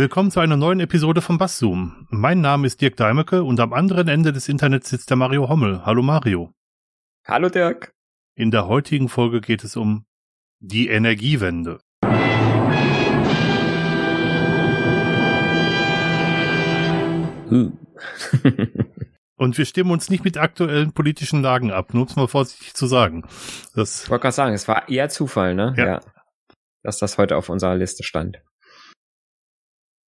Willkommen zu einer neuen Episode von Basszoom. Mein Name ist Dirk Deimecke und am anderen Ende des Internets sitzt der Mario Hommel. Hallo Mario. Hallo Dirk. In der heutigen Folge geht es um die Energiewende. Hm. Und wir stimmen uns nicht mit aktuellen politischen Lagen ab, nur um es mal vorsichtig zu sagen. Das, Ich wollte gerade sagen, es war eher Zufall, ne? Ja. Dass das heute auf unserer Liste stand.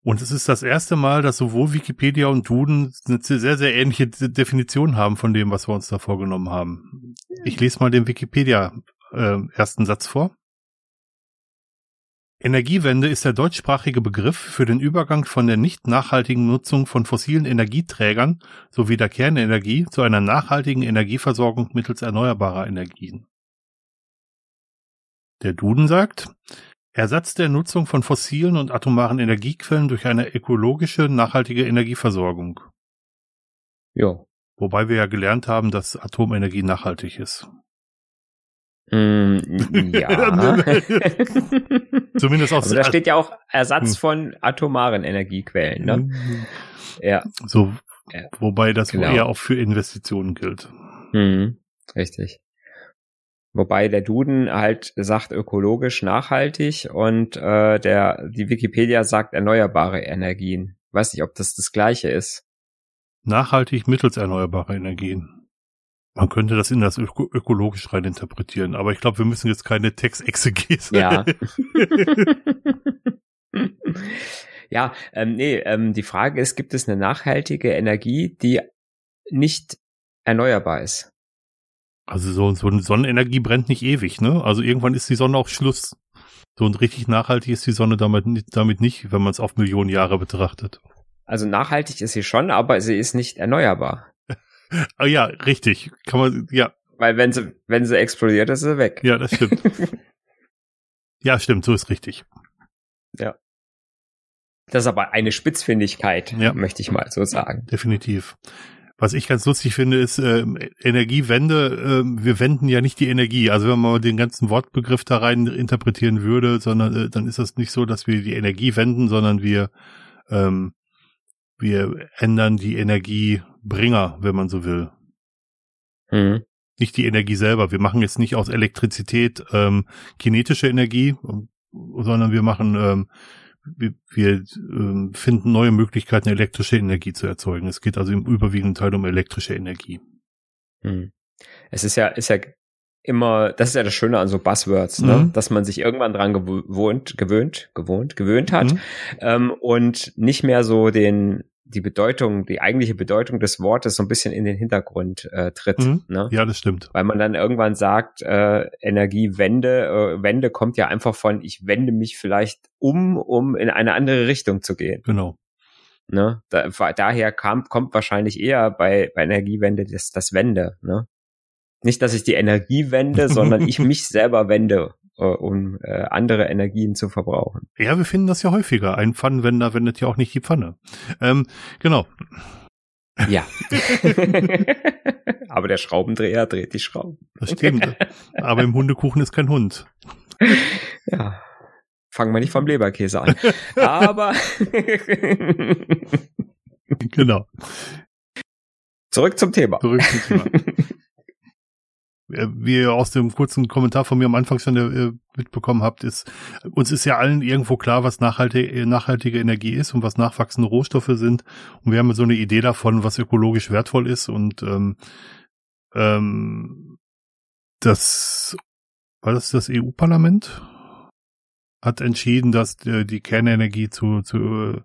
Und es ist das erste Mal, dass sowohl Wikipedia und Duden eine sehr, sehr ähnliche De- Definition haben von dem, was wir uns da vorgenommen haben. Ich lese mal den Wikipedia äh, ersten Satz vor. Energiewende ist der deutschsprachige Begriff für den Übergang von der nicht nachhaltigen Nutzung von fossilen Energieträgern sowie der Kernenergie zu einer nachhaltigen Energieversorgung mittels erneuerbarer Energien. Der Duden sagt, Ersatz der Nutzung von fossilen und atomaren Energiequellen durch eine ökologische, nachhaltige Energieversorgung. Jo. Wobei wir ja gelernt haben, dass Atomenergie nachhaltig ist. Mm, ja. Zumindest aus Aber da steht ja auch Hm. Ersatz von atomaren Energiequellen, ne? Ja. So, Ja. wobei das Genau. eher auch für Investitionen gilt. Mhm. Richtig. Wobei der Duden halt sagt ökologisch nachhaltig und äh, der die Wikipedia sagt erneuerbare Energien. Weiß nicht, ob das das gleiche ist. Nachhaltig mittels erneuerbarer Energien. Man könnte das in das öko ökologisch rein interpretieren, aber ich glaube, wir müssen jetzt keine Textexegese. Ja. ja, ähm, nee, ähm, die Frage ist, gibt es eine nachhaltige Energie, die nicht erneuerbar ist? Also so, so eine Sonnenenergie brennt nicht ewig, ne? Also irgendwann ist die Sonne auch Schluss. So und richtig nachhaltig ist die Sonne damit, nicht- damit nicht, wenn man es auf Millionen Jahre betrachtet. Also nachhaltig ist sie schon, aber sie ist nicht erneuerbar. Ah ja, richtig. Kann man, ja, Weil wenn sie, wenn sie explodiert, ist sie weg. ja, das stimmt. ja, stimmt, so ist richtig. Das ist aber eine Spitzfindigkeit, Ja. möchte ich mal so sagen. Definitiv. Was ich ganz lustig finde, ist ähm, Energiewende. Ähm, wir wenden ja nicht die Energie. Also wenn man mal den ganzen Wortbegriff da rein interpretieren würde, sondern äh, dann ist das nicht so, dass wir die Energie wenden, sondern wir ähm, wir ändern die Energiebringer, wenn man so will. Mhm. Nicht die Energie selber. Wir machen jetzt nicht aus Elektrizität ähm, kinetische Energie, sondern wir machen ähm, wir, ähm, finden neue Möglichkeiten, elektrische Energie zu erzeugen. Es geht also im überwiegenden Teil um elektrische Energie. Mhm. Es ist ja, ist ja immer, das ist ja das Schöne an so Buzzwords, ne? Mhm. dass man sich irgendwann dran gewohnt, gewöhnt, gewohnt, gewöhnt hat Mhm. ähm, und nicht mehr so den die Bedeutung, die eigentliche Bedeutung des Wortes so ein bisschen in den Hintergrund äh, tritt. Mhm. Ne? Ja, das stimmt. Weil man dann irgendwann sagt, äh, Energiewende, äh, Wende kommt ja einfach von, ich wende mich vielleicht um, um in eine andere Richtung zu gehen. Genau. Ne? Da, daher kam, kommt wahrscheinlich eher bei, bei Energiewende das, das Wende. Ne? Nicht, dass ich die Energie wende, sondern ich mich selber wende, äh, um äh, andere Energien zu verbrauchen. Ja, wir finden das ja häufiger. Ein Pfannenwender wendet ja auch nicht die Pfanne. Ähm, genau. Ja. Aber der Schraubendreher dreht die Schrauben. Das stimmt. Aber im Hundekuchen ist kein Hund. Ja. Fangen wir nicht vom Leberkäse an. Aber Genau. zurück zum Thema. Zurück zum Thema. Äh, Wie ihr aus dem kurzen Kommentar von mir am Anfang schon äh, mitbekommen habt, ist, uns ist ja allen irgendwo klar, was nachhaltige, nachhaltige Energie ist und was nachwachsende Rohstoffe sind. Und wir haben so eine Idee davon, was ökologisch wertvoll ist und ähm, ähm, das war das das EU-Parlament hat entschieden, dass äh, die Kernenergie zu, zu äh,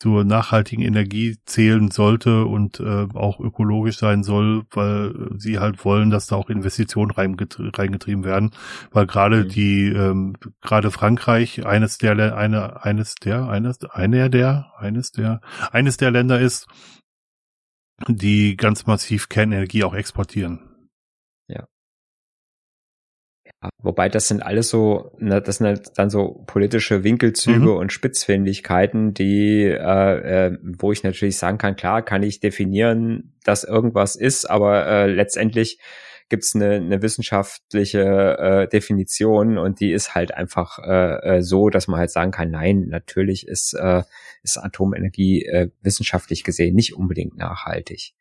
zur nachhaltigen Energie zählen sollte und äh, auch ökologisch sein soll, weil sie halt wollen, dass da auch Investitionen reingetrie reingetrieben werden, weil gerade Mhm. die ähm, gerade Frankreich eines der eine eines der eines einer der eines der eines der Länder ist, die ganz massiv Kernenergie auch exportieren. Wobei das sind alles so, ne, das sind halt dann so politische Winkelzüge Mhm. und Spitzfindigkeiten, die, äh, äh, wo ich natürlich sagen kann, klar kann ich definieren, dass irgendwas ist, aber äh, letztendlich gibt's eine, eine wissenschaftliche äh, Definition und die ist halt einfach äh, äh, so, dass man halt sagen kann, nein, natürlich ist, äh, ist Atomenergie äh, wissenschaftlich gesehen nicht unbedingt nachhaltig.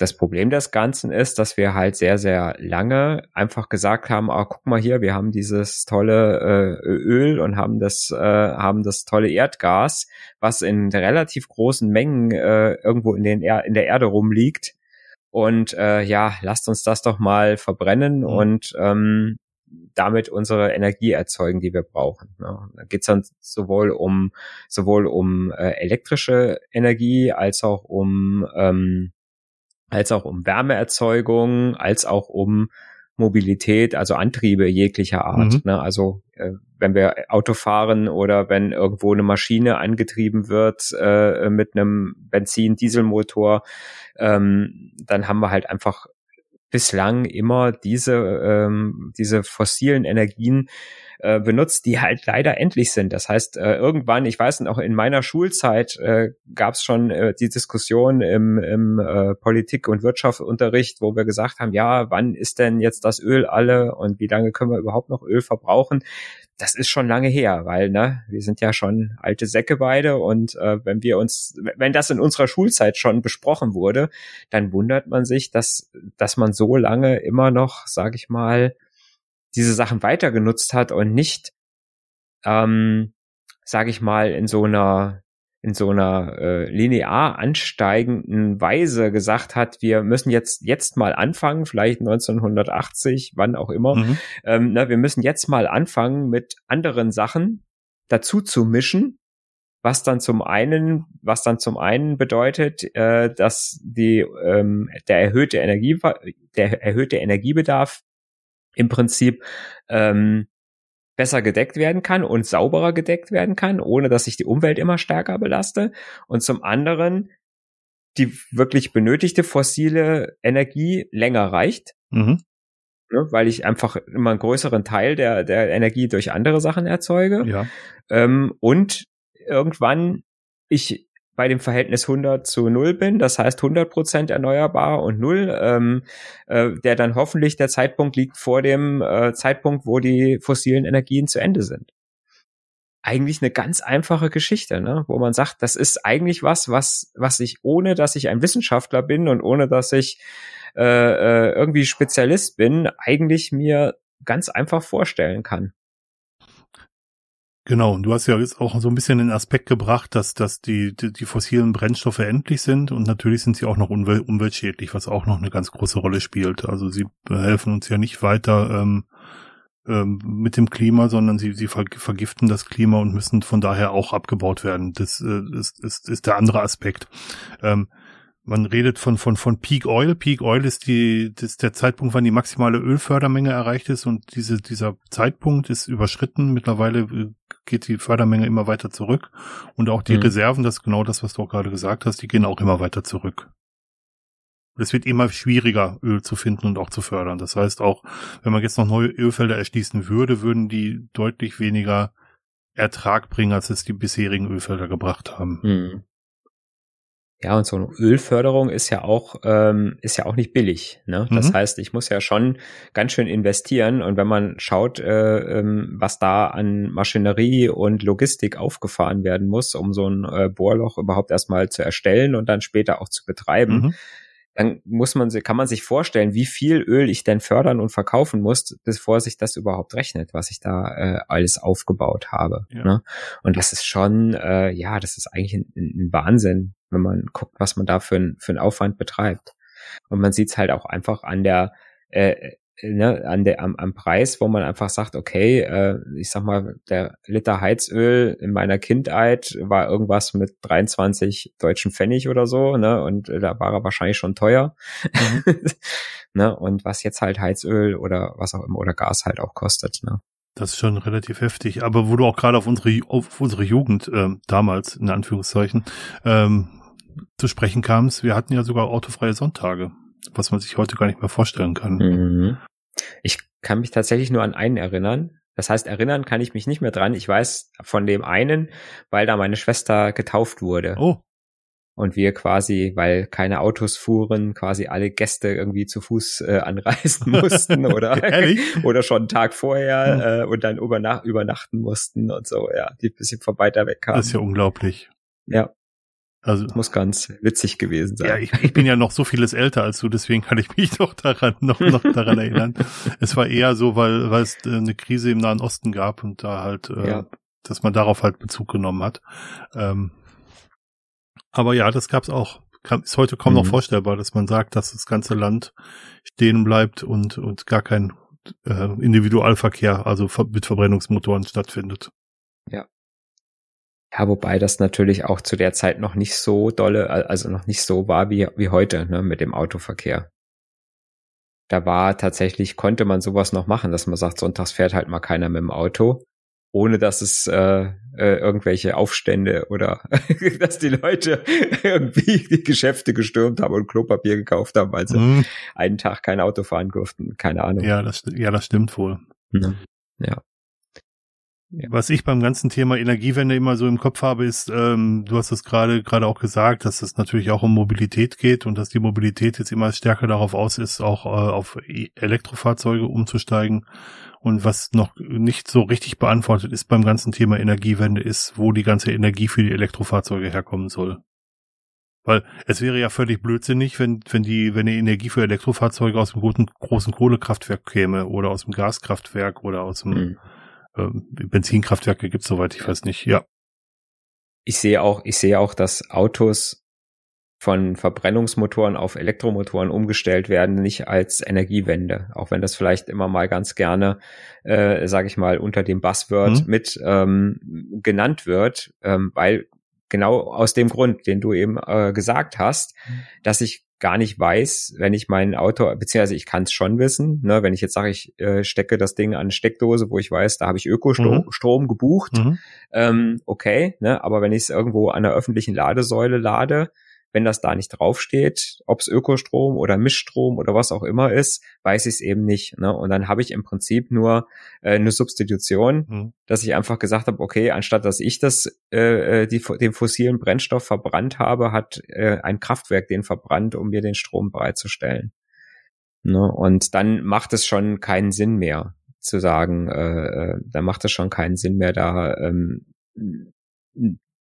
Das Problem des Ganzen ist, dass wir halt sehr, sehr lange einfach gesagt haben, ah, guck mal hier, wir haben dieses tolle äh, Öl und haben das, äh, haben das tolle Erdgas, was in relativ großen Mengen äh, irgendwo in, den er in der Erde rumliegt. Und äh, ja, lasst uns das doch mal verbrennen mhm. und ähm, damit unsere Energie erzeugen, die wir brauchen. Ja, da geht's dann sowohl um sowohl um äh, elektrische Energie als auch um ähm, als auch um Wärmeerzeugung, als auch um Mobilität, also Antriebe jeglicher Art. Mhm. Ne? Also äh, wenn wir Auto fahren oder wenn irgendwo eine Maschine angetrieben wird äh, mit einem Benzin-Dieselmotor, ähm, dann haben wir halt einfach bislang immer diese ähm, diese fossilen Energien äh, benutzt, die halt leider endlich sind. Das heißt, äh, irgendwann, ich weiß noch, in meiner Schulzeit äh, gab es schon äh, die Diskussion im, im äh, Politik- und Wirtschaftsunterricht, wo wir gesagt haben, ja, wann ist denn jetzt das Öl alle und wie lange können wir überhaupt noch Öl verbrauchen? Das ist schon lange her, weil ne, wir sind ja schon alte Säcke beide und äh, wenn wir uns, wenn das in unserer Schulzeit schon besprochen wurde, dann wundert man sich, dass dass man so lange immer noch, sage ich mal, diese Sachen weiter genutzt hat und nicht, ähm, sage ich mal, in so einer in so einer äh, linear ansteigenden Weise gesagt hat, wir müssen jetzt jetzt mal anfangen, vielleicht 1980, wann auch immer, mhm. ähm, na, wir müssen jetzt mal anfangen mit anderen Sachen dazu zu mischen, was dann zum einen, was dann zum einen bedeutet, äh, dass die ähm, der erhöhte Energie der erhöhte Energiebedarf im Prinzip ähm, besser gedeckt werden kann und sauberer gedeckt werden kann, ohne dass ich die Umwelt immer stärker belaste. Und zum anderen die wirklich benötigte fossile Energie länger reicht. Mhm. Ne, weil ich einfach immer einen größeren Teil der, der Energie durch andere Sachen erzeuge. Ja. Ähm, und irgendwann ich bei dem Verhältnis 100 zu 0 bin, das heißt 100 Prozent erneuerbar und 0, ähm, äh, der dann hoffentlich der Zeitpunkt liegt vor dem äh, Zeitpunkt, wo die fossilen Energien zu Ende sind. Eigentlich eine ganz einfache Geschichte, ne? wo man sagt, das ist eigentlich was, was, was ich ohne, dass ich ein Wissenschaftler bin und ohne, dass ich äh, äh irgendwie Spezialist bin, eigentlich mir ganz einfach vorstellen kann. Genau, und du hast ja jetzt auch so ein bisschen den Aspekt gebracht, dass, dass die, die, die fossilen Brennstoffe endlich sind und natürlich sind sie auch noch umwel umweltschädlich, was auch noch eine ganz große Rolle spielt. Also sie helfen uns ja nicht weiter ähm, ähm, mit dem Klima, sondern sie, sie vergiften das Klima und müssen von daher auch abgebaut werden. Das äh, ist, ist, ist der andere Aspekt. Ähm, man redet von, von, von Peak Oil. Peak Oil ist die, das ist der Zeitpunkt, wann die maximale Ölfördermenge erreicht ist und diese, dieser Zeitpunkt ist überschritten. Mittlerweile äh, geht die Fördermenge immer weiter zurück und auch die mhm. Reserven, das ist genau das, was du auch gerade gesagt hast, die gehen auch immer weiter zurück. Es wird immer schwieriger, Öl zu finden und auch zu fördern. Das heißt auch, wenn man jetzt noch neue Ölfelder erschließen würde, würden die deutlich weniger Ertrag bringen, als es die bisherigen Ölfelder gebracht haben. Mhm. Ja, und so eine Ölförderung ist ja auch, ähm, ist ja auch nicht billig. Ne? Das mhm. heißt, ich muss ja schon ganz schön investieren. Und wenn man schaut, äh, ähm, was da an Maschinerie und Logistik aufgefahren werden muss, um so ein äh, Bohrloch überhaupt erstmal zu erstellen und dann später auch zu betreiben, mhm dann muss man, kann man sich vorstellen, wie viel Öl ich denn fördern und verkaufen muss, bevor sich das überhaupt rechnet, was ich da äh, alles aufgebaut habe. Ja. Ne? Und das ist schon, äh, ja, das ist eigentlich ein, ein Wahnsinn, wenn man guckt, was man da für, ein, für einen Aufwand betreibt. Und man sieht es halt auch einfach an der äh, ne, an der, am, am Preis, wo man einfach sagt, okay, äh, ich sag mal, der Liter Heizöl in meiner Kindheit war irgendwas mit 23 deutschen Pfennig oder so, ne, und äh, da war er wahrscheinlich schon teuer. Mhm. ne, und was jetzt halt Heizöl oder was auch immer oder Gas halt auch kostet, ne. Das ist schon relativ heftig. Aber wo du auch gerade auf unsere, auf unsere Jugend äh, damals, in Anführungszeichen, ähm, zu sprechen kamst, wir hatten ja sogar autofreie Sonntage was man sich heute gar nicht mehr vorstellen kann. Mhm. Ich kann mich tatsächlich nur an einen erinnern. Das heißt, erinnern kann ich mich nicht mehr dran. Ich weiß von dem einen, weil da meine Schwester getauft wurde. Oh. und wir quasi, weil keine Autos fuhren, quasi alle Gäste irgendwie zu Fuß äh, anreisen mussten oder oder schon einen Tag vorher mhm. äh, und dann übernach übernachten mussten und so, ja, die ein bisschen von weiter weg kamen. Das ist ja unglaublich. Ja. Also das muss ganz witzig gewesen sein. Ja, ich, ich bin ja noch so vieles älter als du, deswegen kann ich mich noch daran noch noch daran erinnern. Es war eher so, weil weil es äh, eine Krise im Nahen Osten gab und da halt, äh, ja. dass man darauf halt Bezug genommen hat. Ähm, aber ja, das gab's auch. Kann, ist heute kaum mhm. noch vorstellbar, dass man sagt, dass das ganze Land stehen bleibt und, und gar kein äh, Individualverkehr, also mit Verbrennungsmotoren stattfindet. Ja. Ja, wobei das natürlich auch zu der Zeit noch nicht so dolle, also noch nicht so war wie, wie heute, ne, mit dem Autoverkehr. Da war tatsächlich, konnte man sowas noch machen, dass man sagt, sonntags fährt halt mal keiner mit dem Auto ohne dass es äh, äh, irgendwelche Aufstände oder dass die Leute irgendwie die Geschäfte gestürmt haben und Klopapier gekauft haben, weil sie mhm. einen Tag kein Auto fahren durften. Keine Ahnung. Ja, das, ja, das stimmt wohl. Mhm. Ja. Was ich beim ganzen Thema Energiewende immer so im Kopf habe, ist, ähm, du hast es gerade gerade auch gesagt, dass es natürlich auch um Mobilität geht und dass die Mobilität jetzt immer stärker darauf aus ist, auch äh, auf e-, Elektrofahrzeuge umzusteigen. Und was noch nicht so richtig beantwortet ist beim ganzen Thema Energiewende, ist, wo die ganze Energie für die Elektrofahrzeuge herkommen soll. Weil es wäre ja völlig blödsinnig, wenn, wenn die, wenn die Energie für Elektrofahrzeuge aus dem großen, großen Kohlekraftwerk käme oder aus dem Gaskraftwerk oder aus dem mhm. Ähm, Benzinkraftwerke gibt's soweit, ich weiß nicht, ja. Ich sehe auch, ich sehe auch, dass Autos von Verbrennungsmotoren auf Elektromotoren umgestellt werden, nicht als Energiewende, auch wenn das vielleicht immer mal ganz gerne, äh, sage ich mal, unter dem Buzzword mhm. mit ähm, genannt wird, ähm, weil genau aus dem Grund, den du eben äh, gesagt hast, mhm. dass ich gar nicht weiß, wenn ich mein Auto, beziehungsweise ich kann es schon wissen, ne, wenn ich jetzt sage, ich äh, stecke das Ding an eine Steckdose, wo ich weiß, da habe ich Ökostrom mhm. Strom gebucht, mhm. ähm, okay, ne, aber wenn ich es irgendwo an der öffentlichen Ladesäule lade, wenn das da nicht draufsteht, ob es Ökostrom oder Mischstrom oder was auch immer ist, weiß ich es eben nicht. Ne? Und dann habe ich im Prinzip nur äh, eine Substitution, mhm. dass ich einfach gesagt habe, okay, anstatt dass ich das äh, äh, die, den fossilen Brennstoff verbrannt habe, hat äh, ein Kraftwerk den verbrannt, um mir den Strom bereitzustellen. Ne? Und dann macht es schon keinen Sinn mehr zu sagen, äh, äh da macht es schon keinen Sinn mehr, da ähm,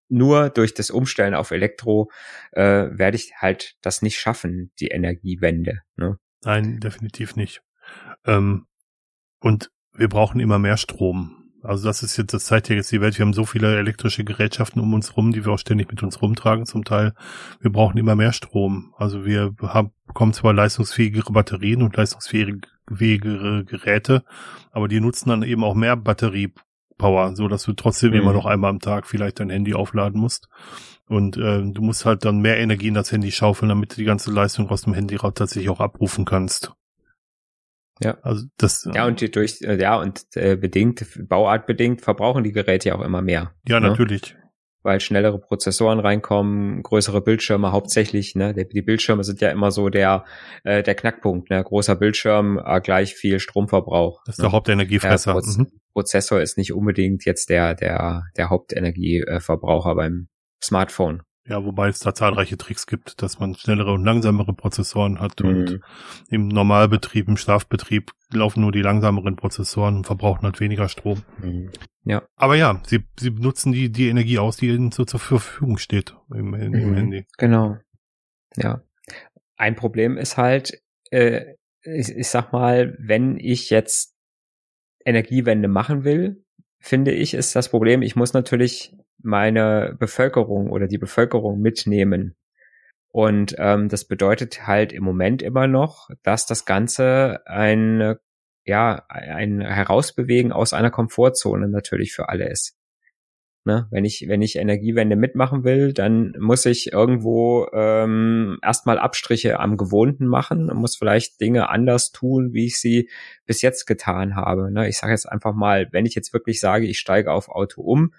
nur durch das Umstellen auf Elektro äh, werde ich halt das nicht schaffen, die Energiewende. Ne? Nein, definitiv nicht. Ähm, und wir brauchen immer mehr Strom. Also das ist jetzt, das zeigt ja jetzt die Welt, wir haben so viele elektrische Gerätschaften um uns rum, die wir auch ständig mit uns rumtragen zum Teil. Wir brauchen immer mehr Strom. Also wir haben, bekommen zwar leistungsfähigere Batterien und leistungsfähigere Geräte, aber die nutzen dann eben auch mehr Batterie Power, so dass du trotzdem mhm. immer noch einmal am Tag vielleicht dein Handy aufladen musst. Und äh, du musst halt dann mehr Energie in das Handy schaufeln, damit du die ganze Leistung aus dem Handy tatsächlich auch abrufen kannst. Ja. Also das. Ja, und durch, äh, ja, und äh, bedingt, bauartbedingt verbrauchen die Geräte ja auch immer mehr. Ja, ne? natürlich weil schnellere Prozessoren reinkommen, größere Bildschirme hauptsächlich. Ne? Die, Bildschirme sind ja immer so der äh, der Knackpunkt. Ne? Großer Bildschirm, äh, gleich viel Stromverbrauch. Das ist ne? der Hauptenergiefresser. Der Proz mhm. Prozessor ist nicht unbedingt jetzt der der der Hauptenergieverbraucher beim Smartphone. Ja, wobei es da zahlreiche Tricks gibt, dass man schnellere und langsamere Prozessoren hat mhm. und im Normalbetrieb, im Schlafbetrieb laufen nur die langsameren Prozessoren und verbrauchen halt weniger Strom. Mhm. Ja. Aber ja, sie, sie benutzen die, die Energie aus, die ihnen so zur Verfügung steht im, im mhm. Handy. Genau. Ja. Ein Problem ist halt, äh, ich, ich sag mal, wenn ich jetzt Energiewende machen will, finde ich, ist das Problem, ich muss natürlich meine Bevölkerung oder die Bevölkerung mitnehmen. Und ähm, das bedeutet halt im Moment immer noch, dass das Ganze ein, ja, ein Herausbewegen aus einer Komfortzone natürlich für alle ist. Ne? Wenn ich, wenn ich Energiewende mitmachen will, dann muss ich irgendwo ähm, erstmal Abstriche am Gewohnten machen und muss vielleicht Dinge anders tun, wie ich sie bis jetzt getan habe. Ne? Ich sage jetzt einfach mal, wenn ich jetzt wirklich sage, ich steige auf Auto um,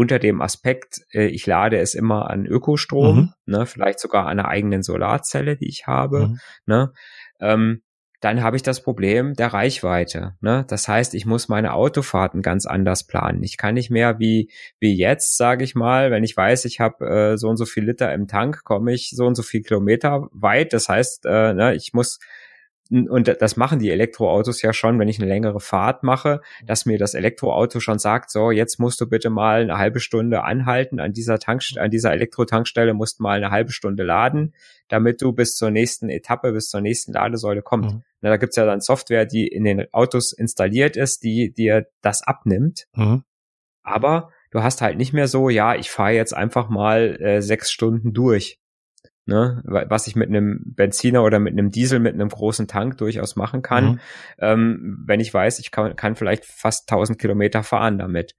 unter dem Aspekt, äh, ich lade es immer an Ökostrom, mhm. ne, vielleicht sogar an einer eigenen Solarzelle, die ich habe, mhm. ne, ähm, dann habe ich das Problem der Reichweite. Ne? Das heißt, ich muss meine Autofahrten ganz anders planen. Ich kann nicht mehr wie wie jetzt, sage ich mal, wenn ich weiß, ich habe äh, so und so viel Liter im Tank, komme ich so und so viel Kilometer weit. Das heißt, äh, ne, ich muss und das machen die Elektroautos ja schon, wenn ich eine längere Fahrt mache, dass mir das Elektroauto schon sagt, so, jetzt musst du bitte mal eine halbe Stunde anhalten an dieser Tankstelle, an dieser Elektrotankstelle musst mal eine halbe Stunde laden, damit du bis zur nächsten Etappe, bis zur nächsten Ladesäule kommst. Mhm. Na, da gibt's ja dann Software, die in den Autos installiert ist, die dir das abnimmt. Mhm. Aber du hast halt nicht mehr so, ja, ich fahre jetzt einfach mal äh, sechs Stunden durch ne, was ich mit einem Benziner oder mit einem Diesel mit einem großen Tank durchaus machen kann, mhm. ähm, wenn ich weiß, ich kann, kann vielleicht fast 1000 Kilometer fahren damit.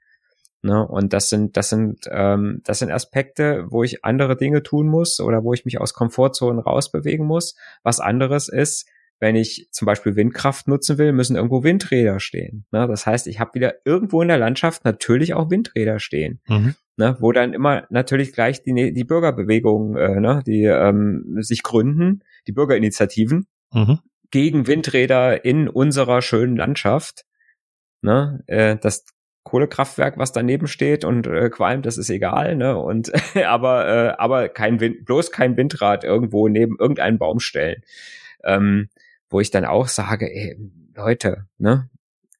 Ne? Und das sind, das sind, ähm, das sind Aspekte, wo ich andere Dinge tun muss oder wo ich mich aus Komfortzonen rausbewegen muss. Was anderes ist, wenn ich zum Beispiel Windkraft nutzen will, müssen irgendwo Windräder stehen. Ne? Das heißt, ich habe wieder irgendwo in der Landschaft natürlich auch Windräder stehen. Mhm ne, wo dann immer natürlich gleich die, die Bürgerbewegungen, äh, ne, die ähm, sich gründen, die Bürgerinitiativen mhm. gegen Windräder in unserer schönen Landschaft. Ne, äh, das Kohlekraftwerk, was daneben steht und äh, qualmt, das ist egal, ne? Und aber äh, aber kein Wind, bloß kein Windrad irgendwo neben irgendeinen Baum stellen, ähm, wo ich dann auch sage, ey, Leute, ne?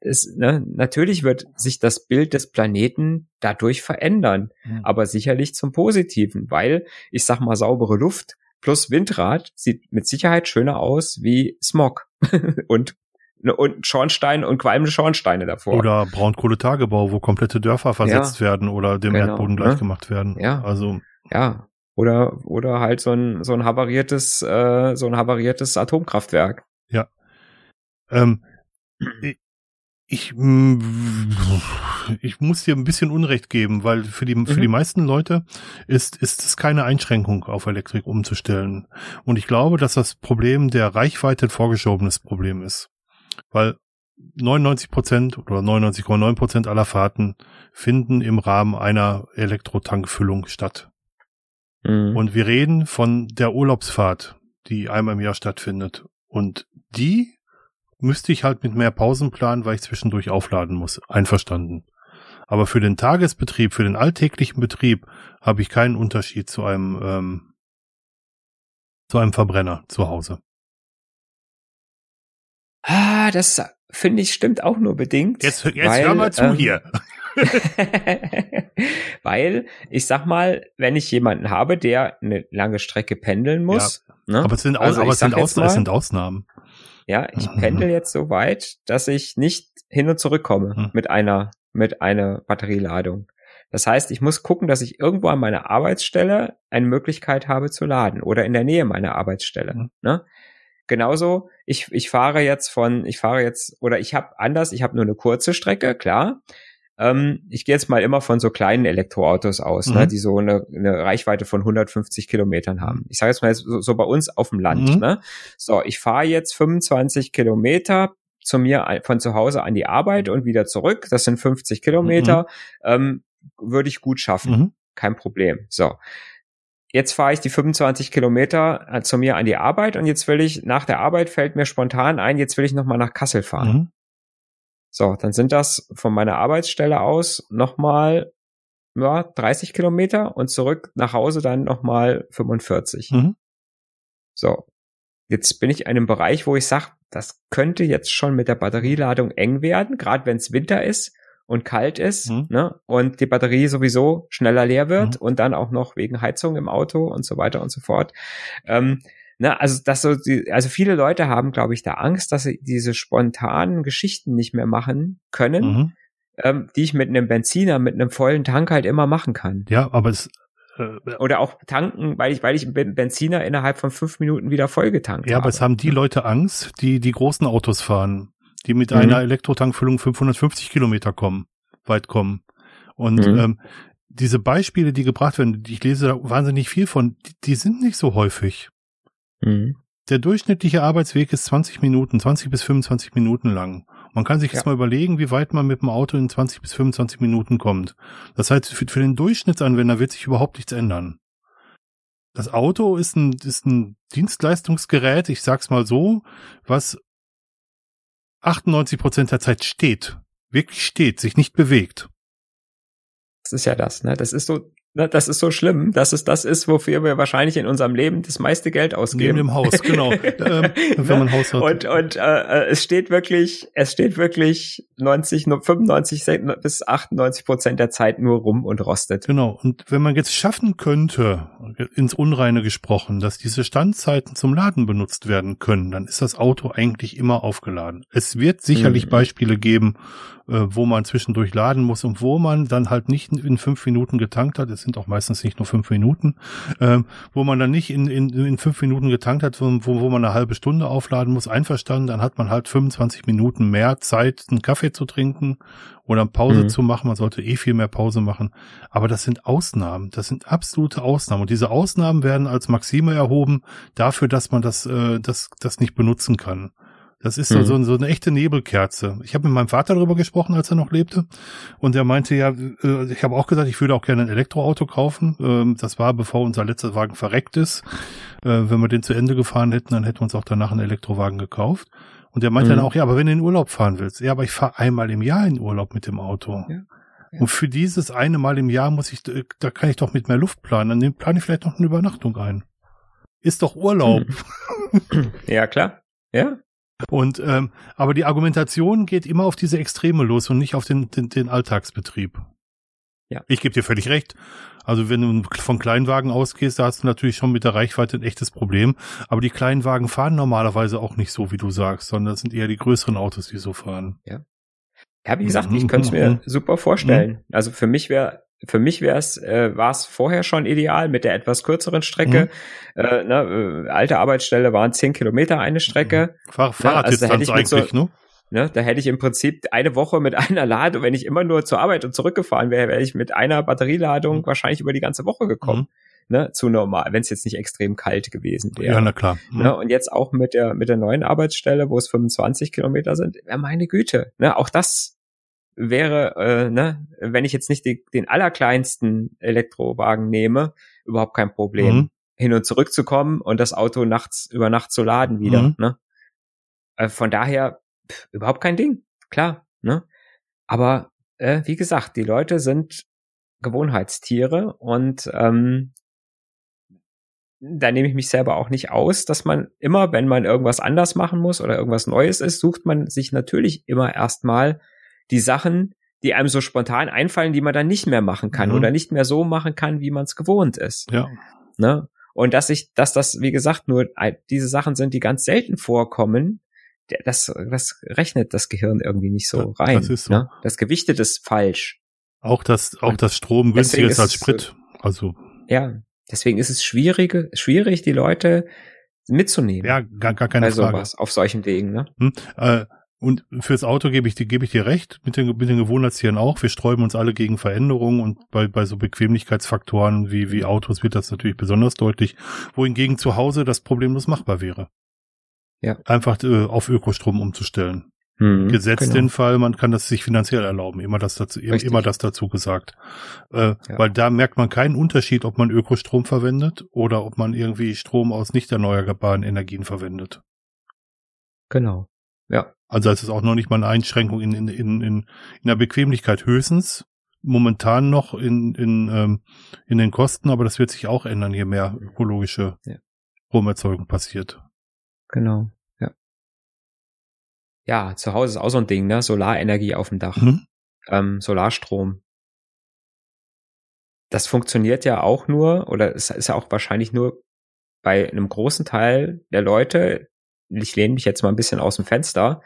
Ist, ne, natürlich wird sich das Bild des Planeten dadurch verändern, mhm. aber sicherlich zum Positiven, weil ich sag mal saubere Luft plus Windrad sieht mit Sicherheit schöner aus wie Smog und ne, und Schornstein und qualmende Schornsteine davor. Oder Braunkohletagebau, wo komplette Dörfer versetzt ja, werden oder dem genau, Erdboden gleich ne? gemacht werden. Ja. Also ja. Oder oder halt so ein so ein havariertes äh, so ein havariertes Atomkraftwerk. Ja. Ähm, ich, mm, ich muss dir ein bisschen Unrecht geben, weil für die, mhm. für die mhm. meisten Leute ist, ist es keine Einschränkung, auf Elektrik umzustellen. Und ich glaube, dass das Problem der Reichweite ein vorgeschobenes Problem ist. Weil 99 Prozent oder 99,9 Prozent aller Fahrten finden im Rahmen einer Elektrotankfüllung statt. Mhm. Und wir reden von der Urlaubsfahrt, die einmal im Jahr stattfindet. Und die müsste ich halt mit mehr Pausen planen, weil ich zwischendurch aufladen muss. Einverstanden. Aber für den Tagesbetrieb, für den alltäglichen Betrieb habe ich keinen Unterschied zu einem ähm, zu einem Verbrenner zu Hause. Ah, das finde ich stimmt auch nur bedingt. Jetzt, jetzt weil, hör mal zu ähm, hier. weil ich sag mal, wenn ich jemanden habe, der eine lange Strecke pendeln muss. Ja, ne? Aber es sind, also aber es sind, Ausnahmen, es sind Ausnahmen. Ja, ich mhm. pendel jetzt so weit, dass ich nicht hin und zurück komme mhm. mit einer, mit einer Batterieladung. Das heißt, ich muss gucken, dass ich irgendwo an meiner Arbeitsstelle eine Möglichkeit habe zu laden oder in der Nähe meiner Arbeitsstelle. Mhm. Ne? Genauso, ich, ich fahre jetzt von, ich fahre jetzt, oder ich habe anders, ich habe nur eine kurze Strecke, klar, ähm, ich gehe jetzt mal immer von so kleinen Elektroautos aus, ne, mhm. ne, die so eine, eine Reichweite von 150 Kilometern haben. Ich sage jetzt mal so, so bei uns auf dem Land. Mhm. Ne? So, ich fahre jetzt 25 Kilometer zu mir von zu Hause an die Arbeit und wieder zurück. Das sind 50 Kilometer. Mhm. Ähm, würde ich gut schaffen. Mhm. Kein Problem. So. Jetzt fahre ich die 25 Kilometer äh, zu mir an die Arbeit und jetzt will ich, nach der Arbeit fällt mir spontan ein, jetzt will ich nochmal nach Kassel fahren. Mhm. So, dann sind das von meiner Arbeitsstelle aus nochmal ja, 30 Kilometer und zurück nach Hause dann nochmal 45. Mhm. So, jetzt bin ich in einem Bereich, wo ich sage, das könnte jetzt schon mit der Batterieladung eng werden, gerade wenn es Winter ist und kalt ist mhm. ne, und die Batterie sowieso schneller leer wird mhm. und dann auch noch wegen Heizung im Auto und so weiter und so fort. Ähm, Ne, also das so, die, also viele Leute haben, glaube ich, da Angst, dass sie diese spontanen Geschichten nicht mehr machen können, mhm. ähm, die ich mit einem Benziner, mit einem vollen Tank halt immer machen kann. Ja, aber es äh, oder auch tanken, weil ich, weil ich Benziner innerhalb von fünf Minuten wieder vollgetankt habe. Ja, aber es haben die Leute Angst, die die großen Autos fahren, die mit mhm. einer Elektrotankfüllung 550 Kilometer kommen, weit kommen. Und mhm. ähm, diese Beispiele, die gebracht werden, ich lese da wahnsinnig viel von, die, die sind nicht so häufig. Mhm. Der durchschnittliche Arbeitsweg ist 20 Minuten, 20 bis 25 Minuten lang. Man kann sich ja. jetzt mal überlegen, wie weit man mit dem Auto in 20 bis 25 Minuten kommt. Das heißt, für, für den Durchschnittsanwender wird sich überhaupt nichts ändern. Das Auto ist ein, ist ein Dienstleistungsgerät, ich sag's mal so, was 98 Prozent der Zeit steht. Wirklich steht, sich nicht bewegt. Das ist ja das, ne? Das ist so das ist so schlimm, dass es das ist, wofür wir wahrscheinlich in unserem Leben das meiste Geld ausgeben. Neben dem Haus, genau. ähm, wenn man ein Haus hat. Und, und äh, es steht wirklich, es steht wirklich 90, 95 bis 98 Prozent der Zeit nur rum und rostet. Genau. Und wenn man jetzt schaffen könnte, ins Unreine gesprochen, dass diese Standzeiten zum Laden benutzt werden können, dann ist das Auto eigentlich immer aufgeladen. Es wird sicherlich mhm. Beispiele geben, äh, wo man zwischendurch laden muss und wo man dann halt nicht in fünf Minuten getankt hat. Es sind auch meistens nicht nur fünf Minuten, äh, wo man dann nicht in, in, in fünf Minuten getankt hat, wo, wo man eine halbe Stunde aufladen muss. Einverstanden, dann hat man halt 25 Minuten mehr Zeit, einen Kaffee zu trinken oder Pause mhm. zu machen. Man sollte eh viel mehr Pause machen. Aber das sind Ausnahmen. Das sind absolute Ausnahmen. Und diese Ausnahmen werden als Maxime erhoben dafür, dass man das, äh, das, das nicht benutzen kann. Das ist so, mhm. so, so eine echte Nebelkerze. Ich habe mit meinem Vater darüber gesprochen, als er noch lebte. Und er meinte ja, äh, ich habe auch gesagt, ich würde auch gerne ein Elektroauto kaufen. Ähm, das war, bevor unser letzter Wagen verreckt ist. Äh, wenn wir den zu Ende gefahren hätten, dann hätten wir uns auch danach einen Elektrowagen gekauft. Und er meinte mhm. dann auch, ja, aber wenn du in den Urlaub fahren willst, ja, aber ich fahre einmal im Jahr in Urlaub mit dem Auto. Ja. Ja. Und für dieses eine Mal im Jahr muss ich, da kann ich doch mit mehr Luft planen. Dann plane ich vielleicht noch eine Übernachtung ein. Ist doch Urlaub. Mhm. Ja, klar. Ja, und ähm, aber die Argumentation geht immer auf diese Extreme los und nicht auf den, den, den Alltagsbetrieb. Ja. Ich gebe dir völlig recht. Also wenn du von Kleinwagen ausgehst, da hast du natürlich schon mit der Reichweite ein echtes Problem. Aber die Kleinwagen fahren normalerweise auch nicht so, wie du sagst, sondern es sind eher die größeren Autos, die so fahren. Ja. Ja, wie gesagt, ich könnte es mir mhm. super vorstellen. Mhm. Also für mich wäre für mich wäre es, äh, war es vorher schon ideal mit der etwas kürzeren Strecke. Mhm. Äh, ne, äh, alte Arbeitsstelle waren zehn Kilometer eine Strecke. Mhm. Fahr Fahrraddistanz ne, also eigentlich, so, ne? Ne, da hätte ich im Prinzip eine Woche mit einer Ladung, wenn ich immer nur zur Arbeit und zurückgefahren wäre, wäre ich mit einer Batterieladung mhm. wahrscheinlich über die ganze Woche gekommen. Mhm. Ne, zu normal, wenn es jetzt nicht extrem kalt gewesen wäre. Ja, na klar. Mhm. Ne, und jetzt auch mit der mit der neuen Arbeitsstelle, wo es 25 Kilometer sind, ja, meine Güte. Ne, auch das wäre, äh, ne, wenn ich jetzt nicht die, den allerkleinsten Elektrowagen nehme, überhaupt kein Problem, mhm. hin und zurück zu kommen und das Auto nachts über Nacht zu laden wieder. Mhm. Ne? Äh, von daher pff, überhaupt kein Ding, klar. Ne? Aber äh, wie gesagt, die Leute sind Gewohnheitstiere und ähm, da nehme ich mich selber auch nicht aus, dass man immer, wenn man irgendwas anders machen muss oder irgendwas Neues ist, sucht man sich natürlich immer erstmal die Sachen, die einem so spontan einfallen, die man dann nicht mehr machen kann mhm. oder nicht mehr so machen kann, wie man es gewohnt ist. Ja. Ne? Und dass ich, dass das, wie gesagt, nur diese Sachen sind, die ganz selten vorkommen, das, das rechnet das Gehirn irgendwie nicht so rein. Das ist so. Ne? Das Gewichtet ist falsch. Auch das, auch das Strom günstiger ist als Sprit. Also. Ja, deswegen ist es schwierig, schwierig, die Leute mitzunehmen. Ja, gar, gar keine bei sowas, Frage. auf solchen Wegen, ne? Hm, äh, und fürs Auto gebe ich, dir gebe ich dir recht, mit den, mit den Gewohnheitstieren auch. Wir sträuben uns alle gegen Veränderungen und bei, bei so Bequemlichkeitsfaktoren wie, wie Autos wird das natürlich besonders deutlich, wohingegen zu Hause das problemlos machbar wäre. Ja. Einfach äh, auf Ökostrom umzustellen. Mhm, Gesetzt genau. den Fall, man kann das sich finanziell erlauben, immer das dazu, Richtig. immer das dazu gesagt. Äh, ja. Weil da merkt man keinen Unterschied, ob man Ökostrom verwendet oder ob man irgendwie Strom aus nicht erneuerbaren Energien verwendet. Genau. Ja. Also es ist auch noch nicht mal eine Einschränkung in, in, in, in, in der Bequemlichkeit höchstens. Momentan noch in, in, ähm, in den Kosten, aber das wird sich auch ändern, je mehr ökologische ja. Stromerzeugung passiert. Genau, ja. Ja, zu Hause ist auch so ein Ding, ne? Solarenergie auf dem Dach. Mhm. Ähm, Solarstrom. Das funktioniert ja auch nur, oder es ist ja auch wahrscheinlich nur bei einem großen Teil der Leute, ich lehne mich jetzt mal ein bisschen aus dem Fenster,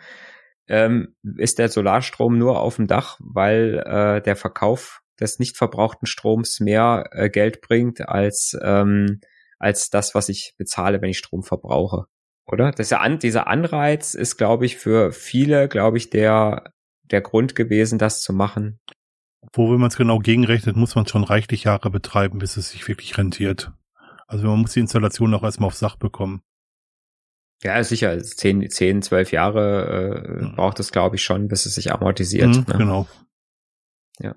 ähm, ist der Solarstrom nur auf dem Dach, weil äh, der Verkauf des nicht verbrauchten Stroms mehr äh, Geld bringt als, ähm, als das, was ich bezahle, wenn ich Strom verbrauche. Oder? Dieser, An dieser Anreiz ist, glaube ich, für viele, glaube ich, der, der Grund gewesen, das zu machen. Wo, wenn man es genau gegenrechnet, muss man schon reichlich Jahre betreiben, bis es sich wirklich rentiert. Also man muss die Installation auch erstmal aufs Dach bekommen. Ja, sicher. Zehn, zehn zwölf Jahre äh, mhm. braucht es, glaube ich, schon, bis es sich amortisiert. Mhm, ne? Genau. Ja.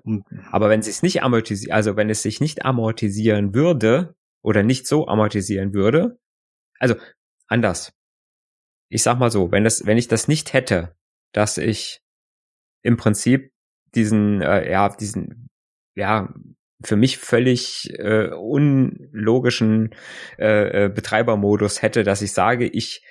Aber wenn es sich nicht amortisiert, also wenn es sich nicht amortisieren würde oder nicht so amortisieren würde, also anders. Ich sag mal so, wenn das, wenn ich das nicht hätte, dass ich im Prinzip diesen, äh, ja, diesen, ja, für mich völlig äh, unlogischen äh, äh, Betreibermodus hätte, dass ich sage, ich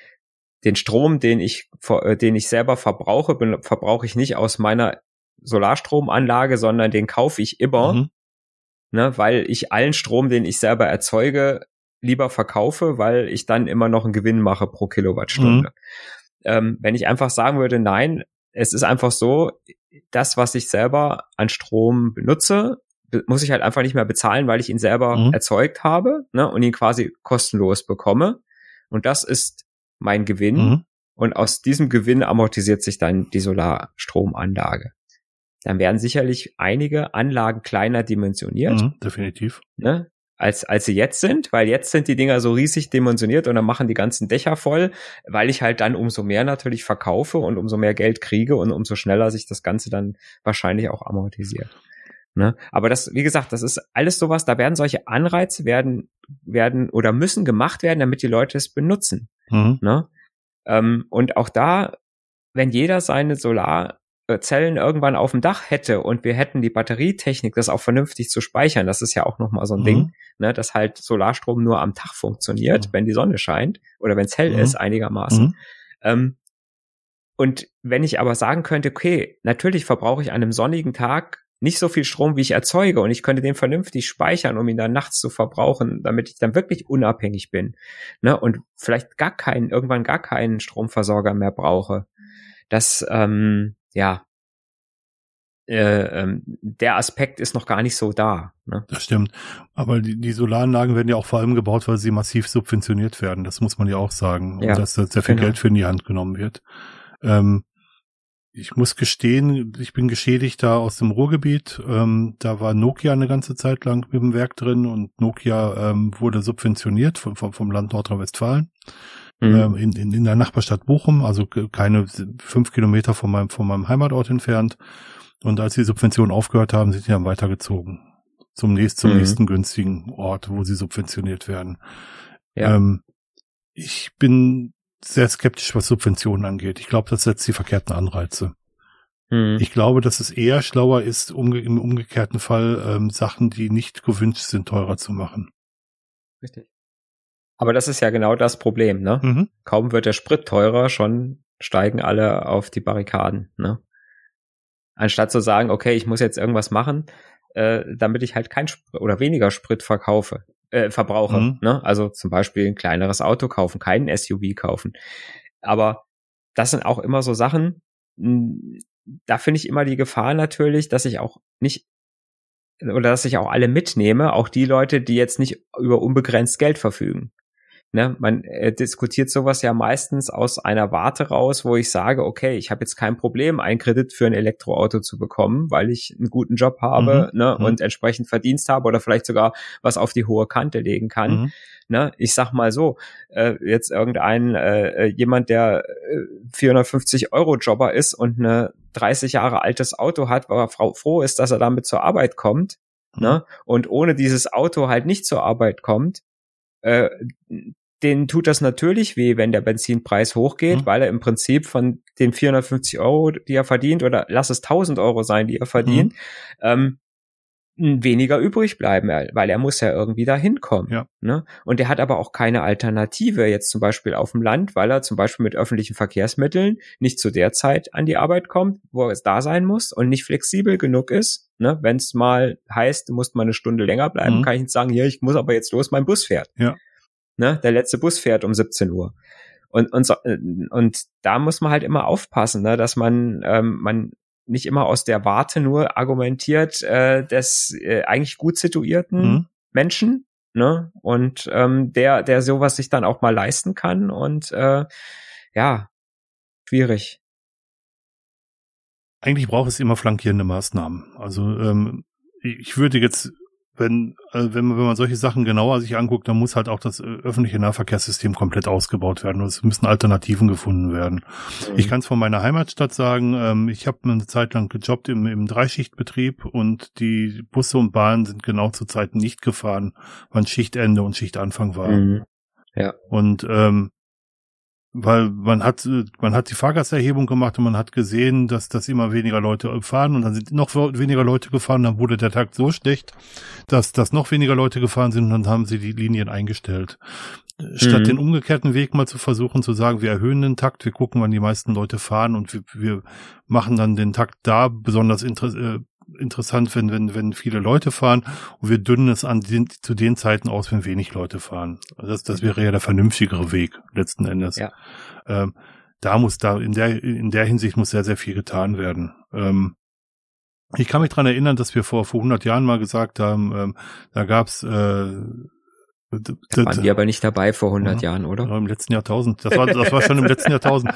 den Strom, den ich äh, den ich selber verbrauche, verbrauche ich nicht aus meiner Solarstromanlage, sondern den kaufe ich immer, mhm. ne, weil ich allen Strom, den ich selber erzeuge, lieber verkaufe, weil ich dann immer noch einen Gewinn mache pro Kilowattstunde. Mhm. Ähm, wenn ich einfach sagen würde, nein, es ist einfach so, das, was ich selber an Strom benutze, muss ich halt einfach nicht mehr bezahlen, weil ich ihn selber mhm. erzeugt habe ne, und ihn quasi kostenlos bekomme. Und das ist mein Gewinn. Mhm. Und aus diesem Gewinn amortisiert sich dann die Solarstromanlage. Dann werden sicherlich einige Anlagen kleiner dimensioniert. Mhm, definitiv. Ne, als, als sie jetzt sind, weil jetzt sind die Dinger so riesig dimensioniert und dann machen die ganzen Dächer voll, weil ich halt dann umso mehr natürlich verkaufe und umso mehr Geld kriege und umso schneller sich das Ganze dann wahrscheinlich auch amortisiert. Ne? Aber das, wie gesagt, das ist alles sowas, da werden solche Anreize werden, werden oder müssen gemacht werden, damit die Leute es benutzen. Mhm. Ne? Ähm, und auch da, wenn jeder seine Solar, Zellen irgendwann auf dem Dach hätte und wir hätten die Batterietechnik, das auch vernünftig zu speichern, das ist ja auch nochmal so ein mhm. Ding, ne, dass halt Solarstrom nur am Tag funktioniert, mhm. wenn die Sonne scheint oder wenn es hell mhm. ist einigermaßen. Mhm. Ähm, und wenn ich aber sagen könnte, okay, natürlich verbrauche ich an einem sonnigen Tag nicht so viel Strom, wie ich erzeuge und ich könnte den vernünftig speichern, um ihn dann nachts zu verbrauchen, damit ich dann wirklich unabhängig bin, ne, und vielleicht gar keinen, irgendwann gar keinen Stromversorger mehr brauche. Das, ähm, ja, äh, ähm, der Aspekt ist noch gar nicht so da. Ne? Das stimmt. Aber die, die Solaranlagen werden ja auch vor allem gebaut, weil sie massiv subventioniert werden. Das muss man ja auch sagen. Ja, und dass da sehr viel genau. Geld für in die Hand genommen wird. Ähm, ich muss gestehen, ich bin Geschädigter aus dem Ruhrgebiet. Ähm, da war Nokia eine ganze Zeit lang mit dem Werk drin und Nokia ähm, wurde subventioniert vom, vom, vom Land Nordrhein-Westfalen mhm. ähm, in, in, in der Nachbarstadt Bochum, also keine fünf Kilometer von meinem, von meinem Heimatort entfernt. Und als die Subventionen aufgehört haben, sind die dann weitergezogen. Zum nächsten, zum mhm. nächsten günstigen Ort, wo sie subventioniert werden. Ja. Ähm, ich bin sehr skeptisch, was Subventionen angeht. Ich glaube, das setzt die verkehrten Anreize. Mhm. Ich glaube, dass es eher schlauer ist, umge im umgekehrten Fall ähm, Sachen, die nicht gewünscht sind, teurer zu machen. Richtig. Aber das ist ja genau das Problem, ne? Mhm. Kaum wird der Sprit teurer, schon steigen alle auf die Barrikaden, ne? Anstatt zu sagen, okay, ich muss jetzt irgendwas machen, äh, damit ich halt kein Sprit oder weniger Sprit verkaufe, äh, verbrauche, mhm. ne? Also zum Beispiel ein kleineres Auto kaufen, keinen SUV kaufen. Aber das sind auch immer so Sachen, hm, da finde ich immer die Gefahr natürlich, dass ich auch nicht oder dass ich auch alle mitnehme, auch die Leute, die jetzt nicht über unbegrenzt Geld verfügen. Ne, man äh, diskutiert sowas ja meistens aus einer Warte raus, wo ich sage, okay, ich habe jetzt kein Problem, einen Kredit für ein Elektroauto zu bekommen, weil ich einen guten Job habe mhm. ne, mhm. und entsprechend Verdienst habe oder vielleicht sogar was auf die hohe Kante legen kann. Mhm. Ne, ich sag mal so, äh, jetzt irgendein äh, äh jemand, der äh, 450 Euro Jobber ist und eine 30 Jahre altes Auto hat, weil er froh ist, dass er damit zur Arbeit kommt, mhm. ne, und ohne dieses Auto halt nicht zur Arbeit kommt, äh, den tut das natürlich weh, wenn der Benzinpreis hochgeht, mhm. weil er im Prinzip von den 450 Euro, die er verdient, oder lass es 1000 Euro sein, die er verdient, mhm. ähm, weniger übrig bleiben, weil er muss ja irgendwie da hinkommen. Ja. Ne? Und er hat aber auch keine Alternative jetzt zum Beispiel auf dem Land, weil er zum Beispiel mit öffentlichen Verkehrsmitteln nicht zu der Zeit an die Arbeit kommt, wo er da sein muss und nicht flexibel genug ist. Ne? Wenn es mal heißt, du musst mal eine Stunde länger bleiben, mhm. kann ich nicht sagen, ja, ich muss aber jetzt los, mein Bus fährt. Ja. Ne? Der letzte Bus fährt um 17 Uhr. Und, und, so, und da muss man halt immer aufpassen, ne? dass man, ähm, man nicht immer aus der Warte nur argumentiert äh, des äh, eigentlich gut situierten mhm. Menschen, ne? Und ähm, der, der sowas sich dann auch mal leisten kann und äh, ja, schwierig. Eigentlich braucht es immer flankierende Maßnahmen. Also ähm, ich würde jetzt wenn, äh, wenn, man, wenn man solche Sachen genauer sich anguckt, dann muss halt auch das äh, öffentliche Nahverkehrssystem komplett ausgebaut werden. Es müssen Alternativen gefunden werden. Mhm. Ich kann es von meiner Heimatstadt sagen, ähm, ich habe eine Zeit lang gejobbt im, im Dreischichtbetrieb und die Busse und Bahnen sind genau zu Zeiten nicht gefahren, wann Schichtende und Schichtanfang war. Mhm. Ja. Und ähm, weil man hat, man hat die Fahrgasterhebung gemacht und man hat gesehen, dass, dass immer weniger Leute fahren und dann sind noch weniger Leute gefahren, dann wurde der Takt so schlecht, dass, dass noch weniger Leute gefahren sind und dann haben sie die Linien eingestellt. Statt mhm. den umgekehrten Weg mal zu versuchen zu sagen, wir erhöhen den Takt, wir gucken, wann die meisten Leute fahren und wir, wir machen dann den Takt da besonders inter äh, interessant, wenn, wenn, wenn viele Leute fahren und wir dünnen es an den, zu den Zeiten aus, wenn wenig Leute fahren. Das, das wäre ja der vernünftigere Weg, letzten Endes. Ja. Ähm, da muss da, in der, in der Hinsicht muss sehr, sehr viel getan werden. Ähm, ich kann mich dran erinnern, dass wir vor, vor 100 Jahren mal gesagt haben, ähm, da gab's äh, da waren die aber nicht dabei vor 100 ja, Jahren, oder? Im letzten Jahrtausend. Das war, das war schon im letzten Jahrtausend.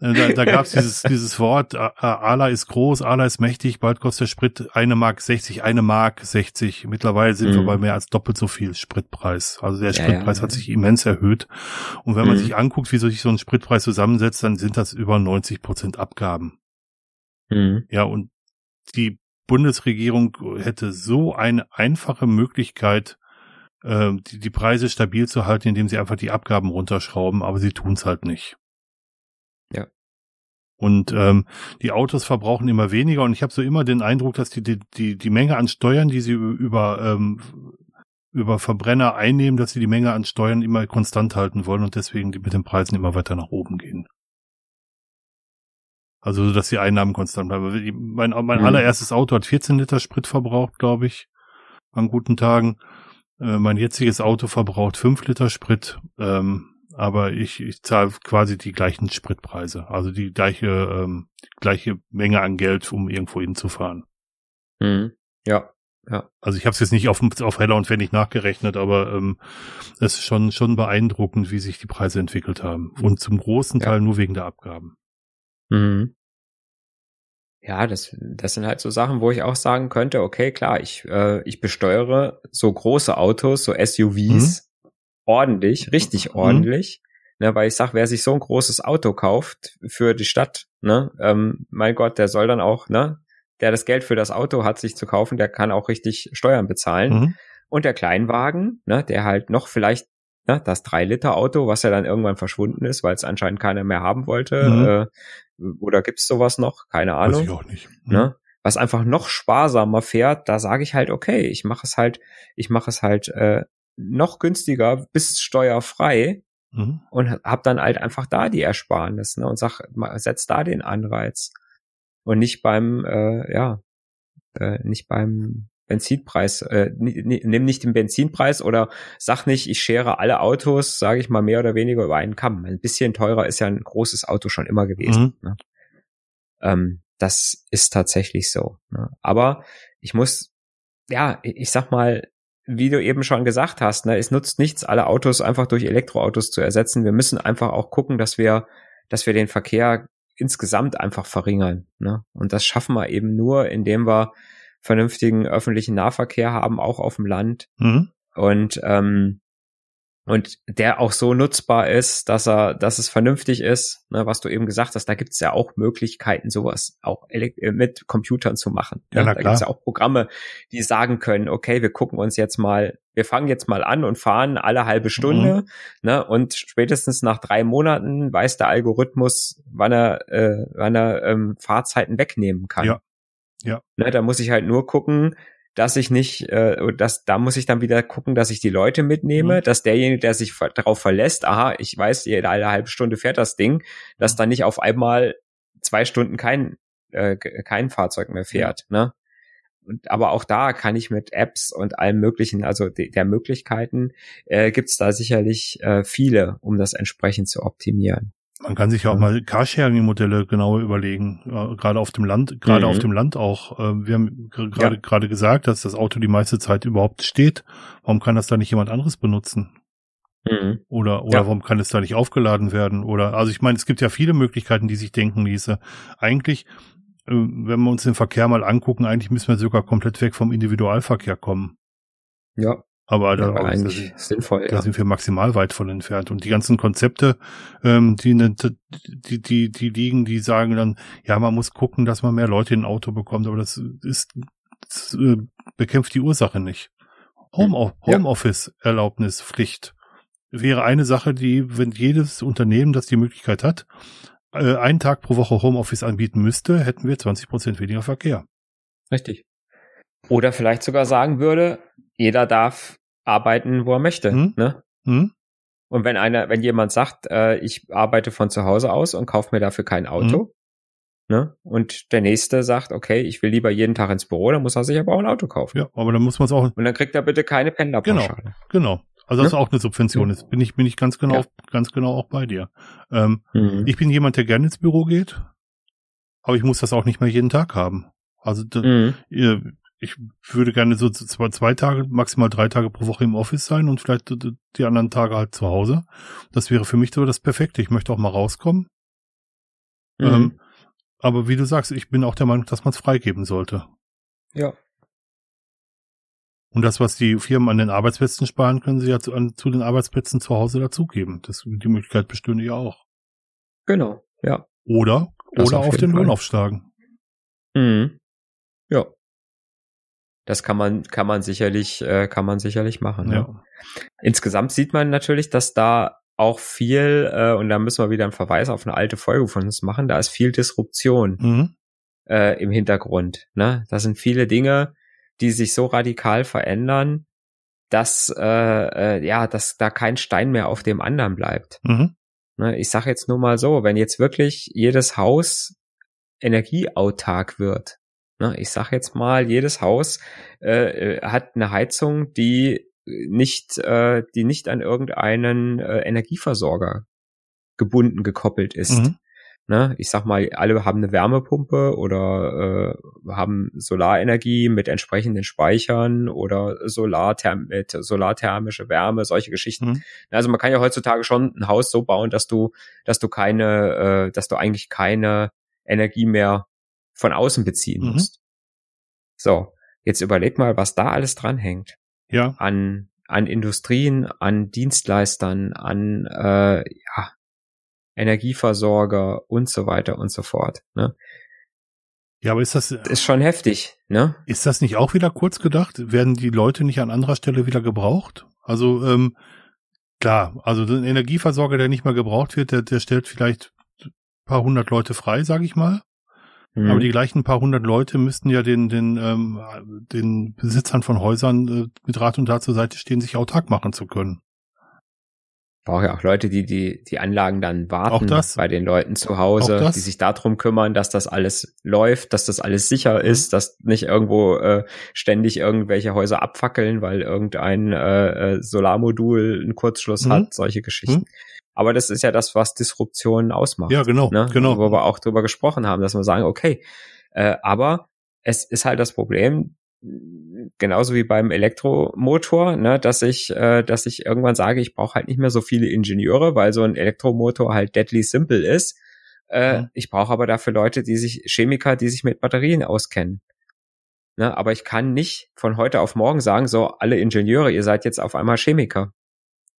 Äh, da, da gab es dieses, dieses Wort, Ala ist groß, Ala ist mächtig, bald kostet Sprit eine Mark 60, eine Mark 60. Mittlerweile sind mhm. wir bei mehr als doppelt so viel Spritpreis. Also der Spritpreis ja, ja, hat sich immens erhöht. Und wenn man mhm. sich anguckt, wie sich so ein Spritpreis zusammensetzt, dann sind das über 90 Prozent Abgaben. Mhm. Ja, und die Bundesregierung hätte so eine einfache Möglichkeit, äh, die, die Preise stabil zu halten, indem sie einfach die Abgaben runterschrauben, aber sie tun es halt nicht. Ja. Und ähm, die Autos verbrauchen immer weniger und ich habe so immer den Eindruck, dass die, die, die, die Menge an Steuern, die sie über, ähm, über Verbrenner einnehmen, dass sie die Menge an Steuern immer konstant halten wollen und deswegen die mit den Preisen immer weiter nach oben gehen. Also, dass die Einnahmen konstant bleiben. Mein, mein mhm. allererstes Auto hat 14 Liter Sprit verbraucht, glaube ich, an guten Tagen. Äh, mein jetziges Auto verbraucht fünf Liter Sprit, ähm, aber ich, ich zahle quasi die gleichen Spritpreise, also die gleiche, ähm, gleiche Menge an Geld, um irgendwo hinzufahren. Mhm. Ja, ja. Also ich habe es jetzt nicht auf, auf Heller und Pfennig nachgerechnet, aber ähm, es ist schon, schon beeindruckend, wie sich die Preise entwickelt haben. Und zum großen Teil ja. nur wegen der Abgaben. Mhm ja, das, das sind halt so Sachen, wo ich auch sagen könnte, okay, klar, ich, äh, ich besteuere so große Autos, so SUVs mhm. ordentlich, richtig mhm. ordentlich. Ne, weil ich sag, wer sich so ein großes Auto kauft für die Stadt, ne, ähm, mein Gott, der soll dann auch, ne, der das Geld für das Auto hat, sich zu kaufen, der kann auch richtig Steuern bezahlen. Mhm. Und der Kleinwagen, ne, der halt noch vielleicht ne, das 3-Liter-Auto, was ja dann irgendwann verschwunden ist, weil es anscheinend keiner mehr haben wollte. Mhm. Äh, oder gibt's sowas noch? Keine Ahnung. Weiß ich auch nicht. Mhm. Ne? Was einfach noch sparsamer fährt, da sage ich halt, okay, ich mache es halt, ich mache es halt äh, noch günstiger, bis steuerfrei mhm. und hab dann halt einfach da die Ersparnis ne, und sag, setz da den Anreiz und nicht beim, äh, ja, äh, nicht beim Benzinpreis, äh, nimm nicht den Benzinpreis oder sag nicht, ich schere alle Autos, sage ich mal, mehr oder weniger über einen Kamm. Ein bisschen teurer ist ja ein großes Auto schon immer gewesen. Mhm. Ne? Ähm, das ist tatsächlich so. Ne? Aber ich muss, ja, ich sag mal, wie du eben schon gesagt hast, ne, es nutzt nichts, alle Autos einfach durch Elektroautos zu ersetzen. Wir müssen einfach auch gucken, dass wir, dass wir den Verkehr insgesamt einfach verringern. Ne? Und das schaffen wir eben nur, indem wir vernünftigen öffentlichen Nahverkehr haben, auch auf dem Land. Mhm. Und ähm, und der auch so nutzbar ist, dass er, dass es vernünftig ist, ne, was du eben gesagt hast, da gibt es ja auch Möglichkeiten, sowas auch äh, mit Computern zu machen. Ne? Ja, da gibt es ja auch Programme, die sagen können, okay, wir gucken uns jetzt mal, wir fangen jetzt mal an und fahren alle halbe Stunde, mhm. ne, und spätestens nach drei Monaten weiß der Algorithmus, wann er, äh, wann er ähm, Fahrzeiten wegnehmen kann. Ja. Ja. Ne, da muss ich halt nur gucken, dass ich nicht, äh, dass da muss ich dann wieder gucken, dass ich die Leute mitnehme, mhm. dass derjenige, der sich darauf verlässt, aha, ich weiß, jede alle halbe Stunde fährt das Ding, dass mhm. dann nicht auf einmal zwei Stunden kein äh, kein Fahrzeug mehr fährt, ja. ne? Und, aber auch da kann ich mit Apps und allem möglichen, also de, der Möglichkeiten, äh, gibt es da sicherlich äh, viele, um das entsprechend zu optimieren. Man kann sich ja auch mal Carsharing-Modelle genauer überlegen, gerade auf dem Land, gerade mhm. auf dem Land auch. Äh, wir haben gerade ja. gerade gesagt, dass das Auto die meiste Zeit überhaupt steht. Warum kann das da nicht jemand anderes benutzen? Mhm. Oder oder ja. warum kann es da nicht aufgeladen werden? Oder also ich meine, es gibt ja viele Möglichkeiten, die sich denken ließe. Eigentlich, äh, wenn wir uns den Verkehr mal angucken, eigentlich müssen wir sogar komplett weg vom Individualverkehr kommen. Ja. Aber da, ja, da, sinnvoll, da ja. sind wir maximal weit von entfernt. Und die ganzen Konzepte, ähm, die, ne, die, die, die liegen, die sagen dann, ja, man muss gucken, dass man mehr Leute in ein Auto bekommt, aber das ist, das, äh, bekämpft die Ursache nicht. Home, Homeoffice-Erlaubnispflicht wäre eine Sache, die, wenn jedes Unternehmen, das die Möglichkeit hat, äh, einen Tag pro Woche Homeoffice anbieten müsste, hätten wir 20 Prozent weniger Verkehr. Richtig. Oder vielleicht sogar sagen würde, jeder darf arbeiten, wo er möchte. Hm? Ne? Hm? Und wenn einer, wenn jemand sagt, äh, ich arbeite von zu Hause aus und kaufe mir dafür kein Auto, hm? ne? Und der nächste sagt, okay, ich will lieber jeden Tag ins Büro, dann muss er sich aber auch ein Auto kaufen. Ja, aber dann muss man es auch. Und dann kriegt er bitte keine Pendlerpauschale. Genau, genau. Also das ja? ist auch eine Subvention. Jetzt bin ich, bin ich ganz genau, ja. ganz genau auch bei dir. Ähm, mhm. Ich bin jemand, der gerne ins Büro geht, aber ich muss das auch nicht mehr jeden Tag haben. Also mhm. Ich würde gerne so zwei, zwei Tage, maximal drei Tage pro Woche im Office sein und vielleicht die anderen Tage halt zu Hause. Das wäre für mich so das Perfekte. Ich möchte auch mal rauskommen. Mhm. Ähm, aber wie du sagst, ich bin auch der Meinung, dass man es freigeben sollte. Ja. Und das, was die Firmen an den Arbeitsplätzen sparen, können sie ja zu, an, zu den Arbeitsplätzen zu Hause dazugeben. Das, die Möglichkeit bestünde ja auch. Genau, ja. Oder, das oder auf, auf den Lohn aufschlagen. Mhm. Ja. Das kann man, kann man sicherlich, äh, kann man sicherlich machen. Ja. ja. Insgesamt sieht man natürlich, dass da auch viel, äh, und da müssen wir wieder einen Verweis auf eine alte Folge von uns machen, da ist viel Disruption mhm. äh, im Hintergrund. Ne? Da sind viele Dinge, die sich so radikal verändern, dass äh, äh, ja, dass da kein Stein mehr auf dem anderen bleibt. Mhm. Ne, ich sage jetzt nur mal so, wenn jetzt wirklich jedes Haus energieautark wird, ne, ich sage jetzt mal, jedes Haus äh, äh, hat eine Heizung, die nicht, äh, die nicht an irgendeinen äh, Energieversorger gebunden gekoppelt ist. Mhm ne, ich sag mal, alle haben eine Wärmepumpe oder äh, haben Solarenergie mit entsprechenden Speichern oder Solartherm mit solarthermische Wärme, solche Geschichten. Mhm. Also man kann ja heutzutage schon ein Haus so bauen, dass du, dass du keine, äh, dass du eigentlich keine Energie mehr von außen beziehen mhm. musst. So, jetzt überleg mal, was da alles dranhängt. Ja. An an Industrien, an Dienstleistern, an äh, ja, Energieversorger und so weiter und so fort. Ne? Ja, aber ist das, das ist schon heftig, ne? Ist das nicht auch wieder kurz gedacht? Werden die Leute nicht an anderer Stelle wieder gebraucht? Also ähm, klar, also ein Energieversorger, der nicht mehr gebraucht wird, der, der stellt vielleicht ein paar hundert Leute frei, sage ich mal. Mhm. Aber die gleichen paar hundert Leute müssten ja den den ähm, den Besitzern von Häusern äh, mit Rat und Tat zur Seite stehen, sich autark machen zu können brauche ja auch Leute, die die, die Anlagen dann warten bei den Leuten zu Hause, die sich darum kümmern, dass das alles läuft, dass das alles sicher mhm. ist, dass nicht irgendwo äh, ständig irgendwelche Häuser abfackeln, weil irgendein äh, äh Solarmodul einen Kurzschluss mhm. hat, solche Geschichten. Mhm. Aber das ist ja das, was Disruption ausmacht. Ja, genau, ne? genau. Wo wir auch drüber gesprochen haben, dass wir sagen, okay, äh, aber es ist halt das Problem, genauso wie beim Elektromotor, ne, dass ich, äh, dass ich irgendwann sage, ich brauche halt nicht mehr so viele Ingenieure, weil so ein Elektromotor halt deadly simple ist. Äh, mhm. Ich brauche aber dafür Leute, die sich, Chemiker, die sich mit Batterien auskennen. Ne, aber ich kann nicht von heute auf morgen sagen, so alle Ingenieure, ihr seid jetzt auf einmal Chemiker.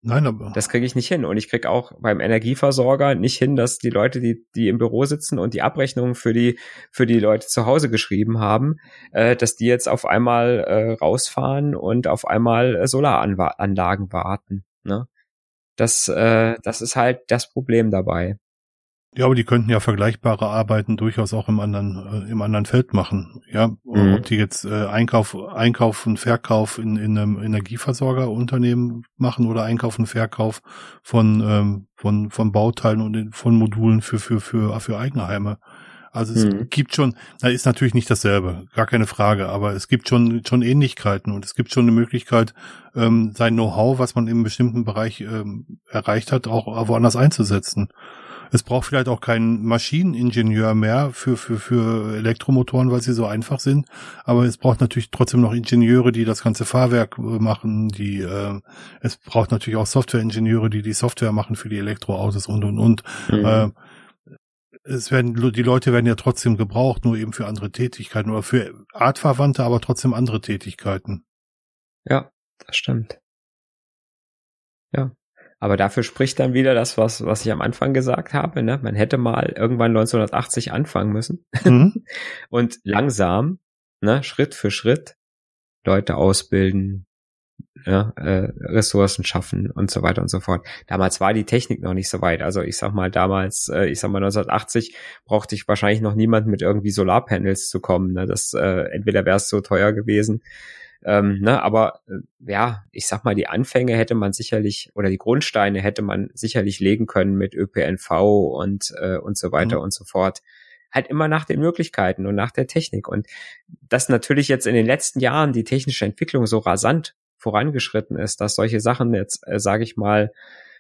Nein, aber. Das kriege ich nicht hin. Und ich kriege auch beim Energieversorger nicht hin, dass die Leute, die, die im Büro sitzen und die Abrechnungen für die, für die Leute zu Hause geschrieben haben, äh, dass die jetzt auf einmal äh, rausfahren und auf einmal äh, Solaranlagen warten. Ne? Das, äh, das ist halt das Problem dabei. Ja, aber die könnten ja vergleichbare Arbeiten durchaus auch im anderen, äh, im anderen Feld machen. Ja, mhm. ob die jetzt äh, Einkauf, Einkauf und Verkauf in, in einem Energieversorgerunternehmen machen oder Einkauf und Verkauf von, ähm, von, von Bauteilen und von Modulen für, für, für, für Eigenheime. Also es mhm. gibt schon, da ist natürlich nicht dasselbe, gar keine Frage, aber es gibt schon, schon Ähnlichkeiten und es gibt schon eine Möglichkeit, ähm, sein Know-how, was man im bestimmten Bereich ähm, erreicht hat, auch woanders einzusetzen. Es braucht vielleicht auch keinen Maschineningenieur mehr für, für, für Elektromotoren, weil sie so einfach sind. Aber es braucht natürlich trotzdem noch Ingenieure, die das ganze Fahrwerk äh, machen, die, äh, es braucht natürlich auch Softwareingenieure, die die Software machen für die Elektroautos und, und, und. Mhm. Äh, es werden, die Leute werden ja trotzdem gebraucht, nur eben für andere Tätigkeiten oder für artverwandte, aber trotzdem andere Tätigkeiten. Ja, das stimmt. Ja. Aber dafür spricht dann wieder das, was, was ich am Anfang gesagt habe. Ne? Man hätte mal irgendwann 1980 anfangen müssen mhm. und langsam, ne, Schritt für Schritt Leute ausbilden, ja, äh, Ressourcen schaffen und so weiter und so fort. Damals war die Technik noch nicht so weit. Also ich sag mal, damals, äh, ich sag mal 1980 brauchte ich wahrscheinlich noch niemand mit irgendwie Solarpanels zu kommen. Ne? Das äh, entweder wäre es so teuer gewesen. Ähm, ne, aber äh, ja, ich sag mal, die Anfänge hätte man sicherlich oder die Grundsteine hätte man sicherlich legen können mit ÖPNV und äh, und so weiter mhm. und so fort halt immer nach den Möglichkeiten und nach der Technik. Und dass natürlich jetzt in den letzten Jahren die technische Entwicklung so rasant vorangeschritten ist, dass solche Sachen jetzt, äh, sage ich mal,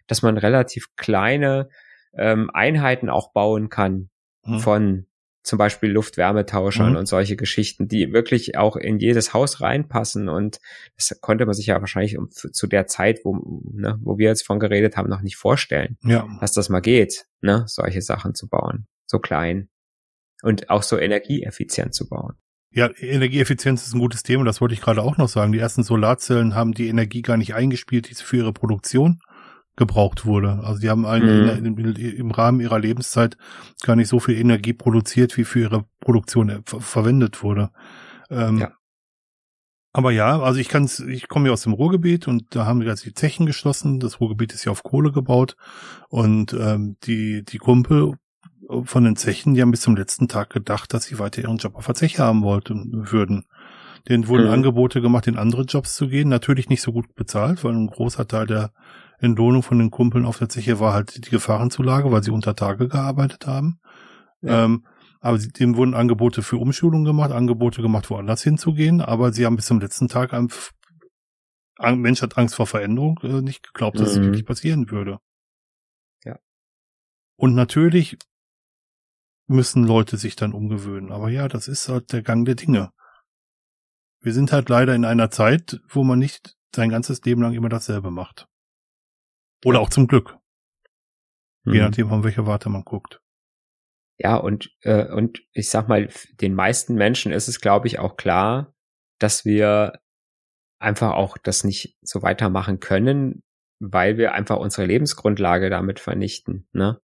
dass man relativ kleine ähm, Einheiten auch bauen kann mhm. von zum Beispiel Luft-Wärmetauschern mhm. und solche Geschichten, die wirklich auch in jedes Haus reinpassen. Und das konnte man sich ja wahrscheinlich um, zu der Zeit, wo, ne, wo wir jetzt von geredet haben, noch nicht vorstellen, ja. dass das mal geht, ne, solche Sachen zu bauen. So klein. Und auch so energieeffizient zu bauen. Ja, Energieeffizienz ist ein gutes Thema, das wollte ich gerade auch noch sagen. Die ersten Solarzellen haben die Energie gar nicht eingespielt, die für ihre Produktion gebraucht wurde. Also die haben einen, mhm. im Rahmen ihrer Lebenszeit gar nicht so viel Energie produziert, wie für ihre Produktion äh, verwendet wurde. Ähm, ja. Aber ja, also ich kann's, ich komme ja aus dem Ruhrgebiet und da haben wir jetzt die Zechen geschlossen. Das Ruhrgebiet ist ja auf Kohle gebaut und ähm, die die Kumpel von den Zechen, die haben bis zum letzten Tag gedacht, dass sie weiter ihren Job auf der Zeche haben wollten, würden. Denen wurden mhm. Angebote gemacht, in andere Jobs zu gehen. Natürlich nicht so gut bezahlt, weil ein großer Teil der Entlohnung von den Kumpeln auf der Zeche war halt die Gefahrenzulage, weil sie unter Tage gearbeitet haben. Ja. Ähm, aber sie, dem wurden Angebote für Umschulung gemacht, Angebote gemacht, woanders hinzugehen, aber sie haben bis zum letzten Tag ein Mensch hat Angst vor Veränderung, äh, nicht geglaubt, dass mhm. es wirklich passieren würde. Ja. Und natürlich müssen Leute sich dann umgewöhnen. Aber ja, das ist halt der Gang der Dinge. Wir sind halt leider in einer Zeit, wo man nicht sein ganzes Leben lang immer dasselbe macht. Oder auch zum Glück. Mhm. Je nachdem, von welcher Warte man guckt. Ja, und, äh, und ich sag mal, den meisten Menschen ist es, glaube ich, auch klar, dass wir einfach auch das nicht so weitermachen können, weil wir einfach unsere Lebensgrundlage damit vernichten. Ne?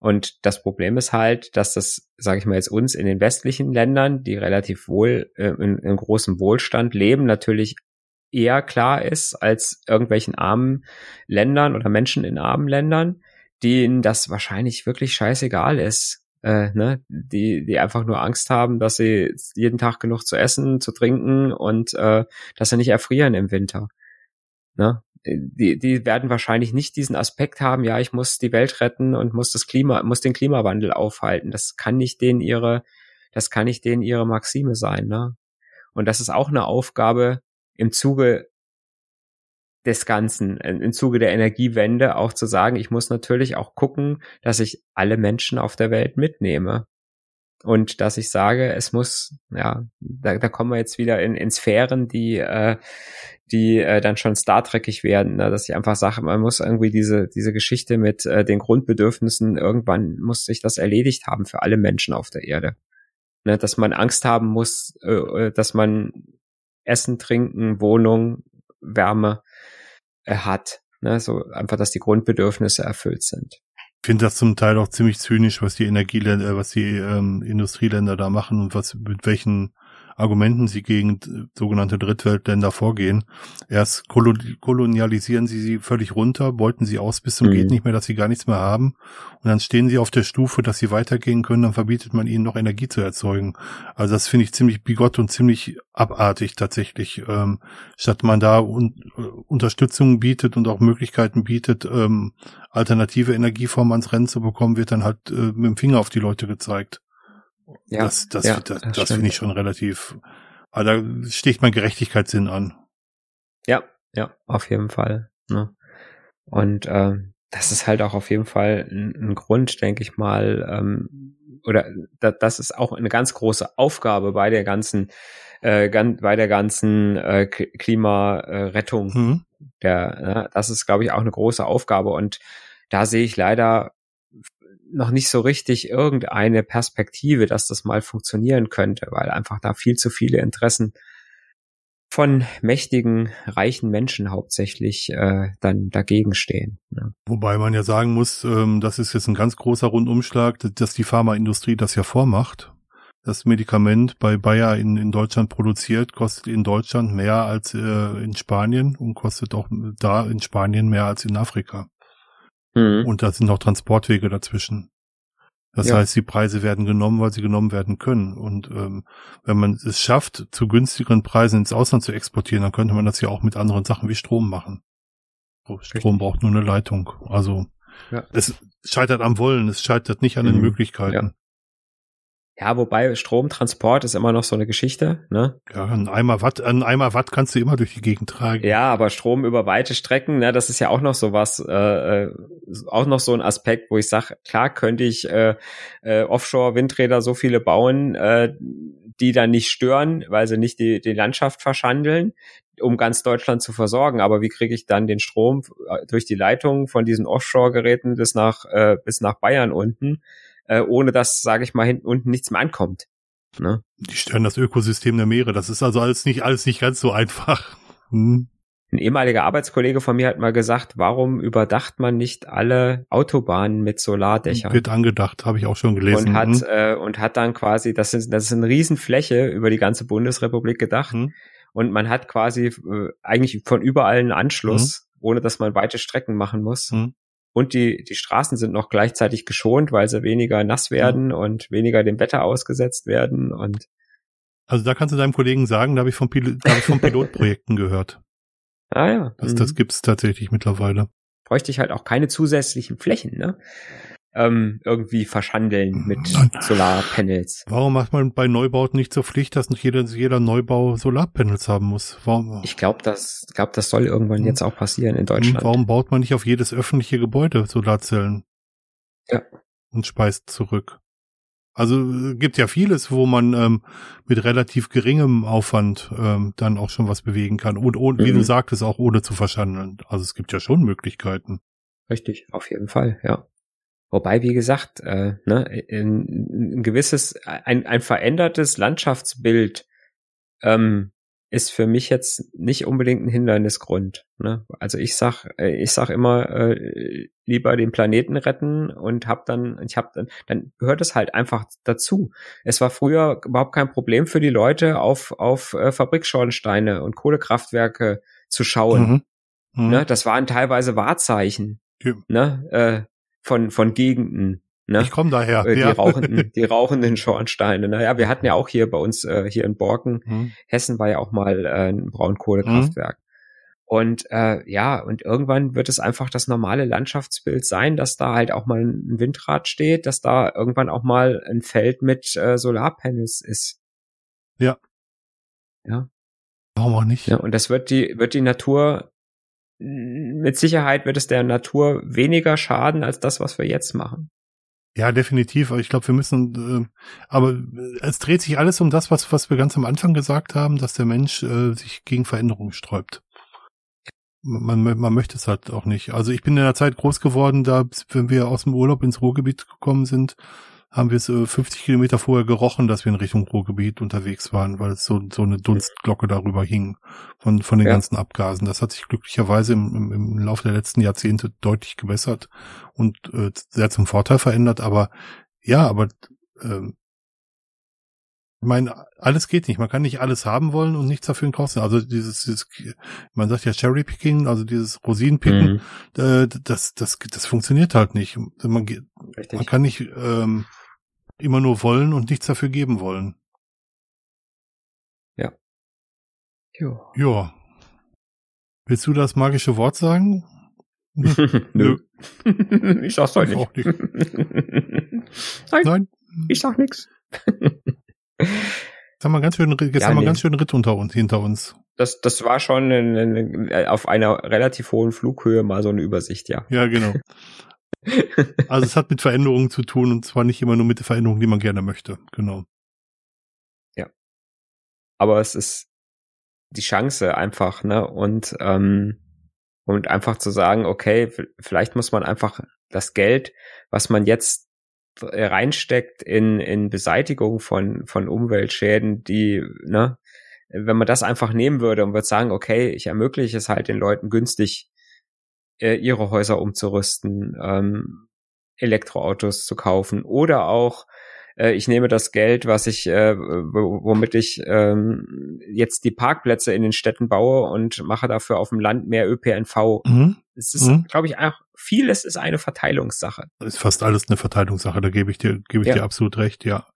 Und das Problem ist halt, dass das, sage ich mal jetzt uns in den westlichen Ländern, die relativ wohl äh, in, in großem Wohlstand leben, natürlich eher klar ist als irgendwelchen armen Ländern oder Menschen in armen Ländern, denen das wahrscheinlich wirklich scheißegal ist. Äh, ne? die, die einfach nur Angst haben, dass sie jeden Tag genug zu essen, zu trinken und äh, dass sie nicht erfrieren im Winter. Ne? die, die werden wahrscheinlich nicht diesen Aspekt haben, ja, ich muss die Welt retten und muss das Klima, muss den Klimawandel aufhalten. Das kann nicht denen ihre, das kann nicht denen ihre Maxime sein, ne? Und das ist auch eine Aufgabe im Zuge des Ganzen, im Zuge der Energiewende auch zu sagen, ich muss natürlich auch gucken, dass ich alle Menschen auf der Welt mitnehme und dass ich sage, es muss, ja, da, da kommen wir jetzt wieder in, in Sphären, die, äh, die äh, dann schon Star Trekig werden, ne? dass ich einfach sage, man muss irgendwie diese, diese Geschichte mit äh, den Grundbedürfnissen, irgendwann muss sich das erledigt haben für alle Menschen auf der Erde. Ne? Dass man Angst haben muss, äh, äh dass man Essen, Trinken, Wohnung, Wärme äh, hat. Ne? So einfach, dass die Grundbedürfnisse erfüllt sind. Ich finde das zum Teil auch ziemlich zynisch, was die Energieländer, äh, was die ähm, Industrieländer da machen und was mit welchen Argumenten sie gegen äh, sogenannte Drittweltländer vorgehen. Erst kolonialisieren sie sie völlig runter, beuten sie aus bis zum mhm. geht nicht mehr, dass sie gar nichts mehr haben. Und dann stehen sie auf der Stufe, dass sie weitergehen können, dann verbietet man ihnen noch Energie zu erzeugen. Also das finde ich ziemlich bigott und ziemlich abartig tatsächlich. Ähm, statt man da un äh, Unterstützung bietet und auch Möglichkeiten bietet, ähm, alternative Energieformen ans Rennen zu bekommen, wird dann halt äh, mit dem Finger auf die Leute gezeigt. Ja, das, das, ja, das, das, das finde ich schon relativ, aber da sticht mein Gerechtigkeitssinn an. Ja, ja, auf jeden Fall. Ne? Und ähm, das ist halt auch auf jeden Fall ein, ein Grund, denke ich mal, ähm, oder da, das ist auch eine ganz große Aufgabe bei der ganzen, äh, gan, bei der ganzen äh, Klimarettung. Mhm. Der, ne? das ist, glaube ich, auch eine große Aufgabe und da sehe ich leider noch nicht so richtig irgendeine Perspektive, dass das mal funktionieren könnte, weil einfach da viel zu viele Interessen von mächtigen, reichen Menschen hauptsächlich äh, dann dagegen stehen. Ne? Wobei man ja sagen muss, ähm, das ist jetzt ein ganz großer Rundumschlag, dass die Pharmaindustrie das ja vormacht. das Medikament bei Bayer in, in Deutschland produziert, kostet in Deutschland mehr als äh, in Spanien und kostet auch da in Spanien mehr als in Afrika. Mhm. Und da sind noch Transportwege dazwischen. Das ja. heißt, die Preise werden genommen, weil sie genommen werden können. Und ähm, wenn man es schafft, zu günstigeren Preisen ins Ausland zu exportieren, dann könnte man das ja auch mit anderen Sachen wie Strom machen. Strom Richtig. braucht nur eine Leitung. Also ja. es scheitert am Wollen, es scheitert nicht an den mhm. Möglichkeiten. Ja. Ja, wobei Stromtransport ist immer noch so eine Geschichte, ne? Ja, ein Eimer Watt, ein Eimer Watt kannst du immer durch die Gegend tragen. Ja, aber Strom über weite Strecken, ne, das ist ja auch noch so was, äh, äh auch noch so ein Aspekt, wo ich sage, klar könnte ich äh, äh, Offshore-Windräder so viele bauen, äh, die dann nicht stören, weil sie nicht die, die Landschaft verschandeln, um ganz Deutschland zu versorgen. Aber wie kriege ich dann den Strom äh, durch die Leitung von diesen Offshore-Geräten bis nach äh, bis nach Bayern unten? Äh, ohne dass, sage ich mal, hinten unten nichts mehr ankommt. Ne? Die stören das Ökosystem der Meere. Das ist also alles nicht, alles nicht ganz so einfach. Hm. Ein ehemaliger Arbeitskollege von mir hat mal gesagt, warum überdacht man nicht alle Autobahnen mit Solardächern? Wird angedacht, habe ich auch schon gelesen. Und hat, hm. äh, und hat dann quasi, das ist, das ist eine Riesenfläche über die ganze Bundesrepublik gedacht. Hm. Und man hat quasi äh, eigentlich von überall einen Anschluss, hm. ohne dass man weite Strecken machen muss. Und die, die Straßen sind noch gleichzeitig geschont, weil sie weniger nass werden mhm. und weniger dem Wetter ausgesetzt werden und also da kannst du deinem Kollegen sagen, da habe ich von, Pil hab ich von Pilotprojekten gehört. Ah ja. Das, mhm. das gibt's tatsächlich mittlerweile. Bräuchte ich halt auch keine zusätzlichen Flächen, ne? Ähm, irgendwie verschandeln mit Solarpanels. Warum macht man bei Neubauten nicht zur Pflicht, dass nicht jeder, jeder Neubau Solarpanels haben muss? Warum? Ich glaube, das, glaub, das soll irgendwann hm. jetzt auch passieren in Deutschland. Warum baut man nicht auf jedes öffentliche Gebäude Solarzellen? Ja. Und speist zurück. Also gibt ja vieles, wo man ähm, mit relativ geringem Aufwand ähm, dann auch schon was bewegen kann. Und, und mhm. wie du mhm. sagtest, auch ohne zu verschandeln. Also es gibt ja schon Möglichkeiten. Richtig, auf jeden Fall, ja. Wobei, wie gesagt, äh, ne, ein, ein gewisses, ein, ein verändertes Landschaftsbild ähm, ist für mich jetzt nicht unbedingt ein Hindernisgrund. Ne? Also ich sag, äh, ich sag immer äh, lieber den Planeten retten und hab dann, ich hab dann, dann gehört es halt einfach dazu. Es war früher überhaupt kein Problem für die Leute, auf auf äh, Fabrikschornsteine und Kohlekraftwerke zu schauen. Mhm. Mhm. Ne? Das waren teilweise Wahrzeichen. Ja. Ne? Äh, von, von Gegenden. Ne? Ich komme daher. Äh, die, ja. rauchenden, die rauchenden Schornsteine. Naja, wir hatten ja auch hier bei uns äh, hier in Borken, hm. Hessen war ja auch mal äh, ein Braunkohlekraftwerk. Hm. Und äh, ja, und irgendwann wird es einfach das normale Landschaftsbild sein, dass da halt auch mal ein Windrad steht, dass da irgendwann auch mal ein Feld mit äh, Solarpanels ist. Ja. Ja. Warum auch nicht? Ja, und das wird die, wird die Natur mit Sicherheit wird es der Natur weniger schaden als das, was wir jetzt machen. Ja, definitiv. Ich glaube, wir müssen, äh, aber es dreht sich alles um das, was, was wir ganz am Anfang gesagt haben, dass der Mensch äh, sich gegen Veränderungen sträubt. Man, man möchte es halt auch nicht. Also ich bin in der Zeit groß geworden, da, wenn wir aus dem Urlaub ins Ruhrgebiet gekommen sind, haben wir es äh, 50 Kilometer vorher gerochen, dass wir in Richtung Ruhrgebiet unterwegs waren, weil es so, so eine Dunstglocke darüber hing von, von den ja. ganzen Abgasen. Das hat sich glücklicherweise im, im, im Laufe der letzten Jahrzehnte deutlich gebessert und äh, sehr zum Vorteil verändert. Aber ja, aber ähm, ich meine, alles geht nicht. Man kann nicht alles haben wollen und nichts dafür in Kauf Also dieses, dieses, man sagt ja Cherry Picking, also dieses Rosinenpicken, mhm. äh, das, das, das funktioniert halt nicht. Man, man kann nicht ähm, immer nur wollen und nichts dafür geben wollen. Ja. Jo. Ja. Willst du das magische Wort sagen? Nö. ich sag's doch nicht. Auch nicht. Nein, Nein. Ich sag nix. Jetzt haben wir ganz schön, jetzt ja, haben wir nee. ganz schön Ritt unter uns, hinter uns. Das, das war schon in, in, auf einer relativ hohen Flughöhe mal so eine Übersicht, ja. Ja, genau. Also es hat mit Veränderungen zu tun und zwar nicht immer nur mit der Veränderung, die man gerne möchte. Genau. Ja. Aber es ist die Chance einfach, ne? Und, ähm, und einfach zu sagen, okay, vielleicht muss man einfach das Geld, was man jetzt reinsteckt in, in Beseitigung von, von Umweltschäden, die, ne, wenn man das einfach nehmen würde und würde sagen, okay, ich ermögliche es halt den Leuten günstig äh, ihre Häuser umzurüsten, ähm, Elektroautos zu kaufen oder auch äh, ich nehme das Geld, was ich, äh, womit ich ähm, jetzt die Parkplätze in den Städten baue und mache dafür auf dem Land mehr ÖPNV. Mhm. Es ist, mhm. glaube ich, einfach vieles ist eine Verteilungssache. Ist fast alles eine Verteilungssache, da gebe ich dir, gebe ich ja. dir absolut recht, ja.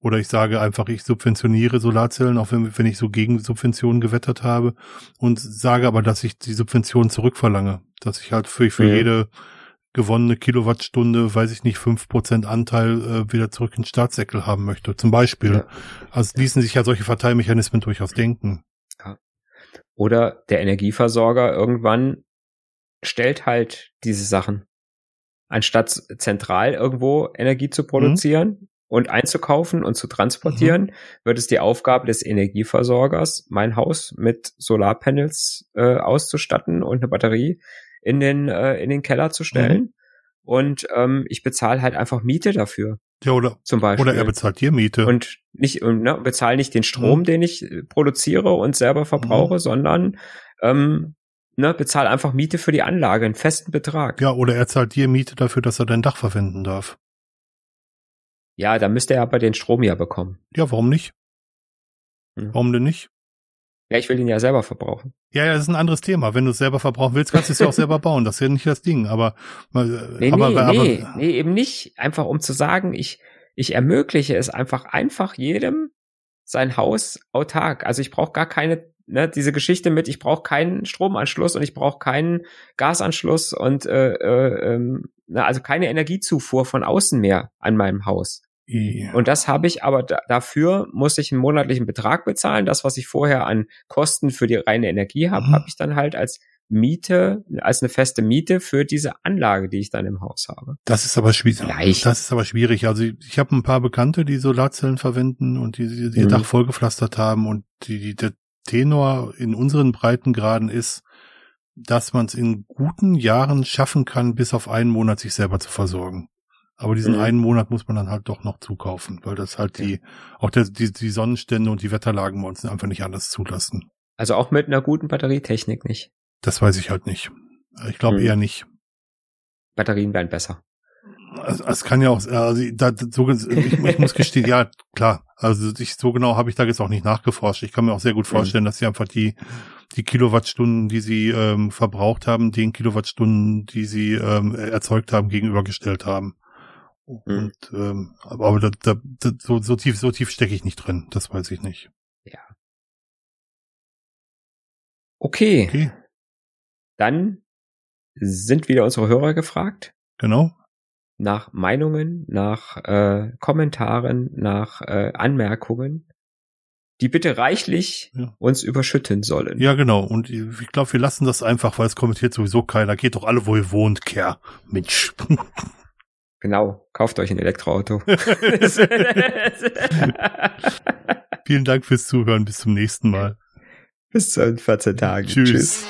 Oder ich sage einfach, ich subventioniere Solarzellen, auch wenn, wenn ich so gegen Subventionen gewettert habe und sage aber, dass ich die Subventionen zurückverlange. Dass ich halt für, für mhm. jede gewonnene Kilowattstunde, weiß ich nicht, fünf Prozent Anteil äh, wieder zurück in Staatssäckel haben möchte. Zum Beispiel. Ja. Also ließen sich ja solche Verteilmechanismen durchaus denken. Ja. Oder der Energieversorger irgendwann stellt halt diese Sachen. Anstatt zentral irgendwo Energie zu produzieren, mhm und einzukaufen und zu transportieren, mhm. wird es die Aufgabe des Energieversorgers, mein Haus mit Solarpanels äh, auszustatten und eine Batterie in den, äh, in den Keller zu stellen. Mhm. Und ähm, ich bezahle halt einfach Miete dafür. Ja, oder, zum Beispiel. oder er bezahlt dir Miete. Und nicht, ne, bezahle nicht den Strom, mhm. den ich äh, produziere und selber verbrauche, mhm. sondern ähm, ne, bezahle einfach Miete für die Anlage, einen festen Betrag. Ja, oder er zahlt dir Miete dafür, dass er dein Dach verwenden darf. Ja, da müsste er aber den Strom ja bekommen. Ja, warum nicht? Hm. Warum denn nicht? Ja, ich will ihn ja selber verbrauchen. Ja, ja, das ist ein anderes Thema. Wenn du es selber verbrauchen willst, kannst du es ja auch selber bauen. Das ist ja nicht das Ding. Aber, äh, nee, aber, nee, aber, nee, nee, eben nicht. Einfach um zu sagen, ich, ich ermögliche es einfach einfach jedem sein Haus autark. Also ich brauche gar keine, ne, diese Geschichte mit, ich brauche keinen Stromanschluss und ich brauche keinen Gasanschluss und äh, äh, ähm, also keine Energiezufuhr von außen mehr an meinem Haus. Ja. Und das habe ich aber da, dafür muss ich einen monatlichen Betrag bezahlen. Das, was ich vorher an Kosten für die reine Energie habe, mhm. habe ich dann halt als Miete, als eine feste Miete für diese Anlage, die ich dann im Haus habe. Das ist aber schwierig. Leicht. Das ist aber schwierig. Also ich habe ein paar Bekannte, die Solarzellen verwenden und die, die, die mhm. Dach vollgepflastert haben und die, die, der Tenor in unseren Breitengraden ist, dass man es in guten Jahren schaffen kann, bis auf einen Monat sich selber zu versorgen. Aber diesen mhm. einen Monat muss man dann halt doch noch zukaufen, weil das halt die, auch der, die, die Sonnenstände und die Wetterlagen bei uns einfach nicht anders zulassen. Also auch mit einer guten Batterietechnik nicht. Das weiß ich halt nicht. Ich glaube mhm. eher nicht. Batterien werden besser. Also, es kann ja auch, also da, so, ich, ich muss gestehen, ja klar, also ich, so genau habe ich da jetzt auch nicht nachgeforscht. Ich kann mir auch sehr gut mhm. vorstellen, mhm. dass sie einfach die die Kilowattstunden, die sie ähm, verbraucht haben, den Kilowattstunden, die sie ähm, erzeugt haben, gegenübergestellt haben. Mhm. Und ähm, aber, aber da, da, da, so, so tief, so tief stecke ich nicht drin, das weiß ich nicht. Ja. Okay. okay. Dann sind wieder unsere Hörer gefragt. Genau. Nach Meinungen, nach äh, Kommentaren, nach äh, Anmerkungen, die bitte reichlich ja. uns überschütten sollen. Ja, genau. Und ich glaube, wir lassen das einfach, weil es kommentiert sowieso keiner. Geht doch alle, wo ihr wohnt, Kerr. Mensch. Genau, kauft euch ein Elektroauto. Vielen Dank fürs Zuhören. Bis zum nächsten Mal. Bis zu 14 Tagen. Tschüss. Tschüss.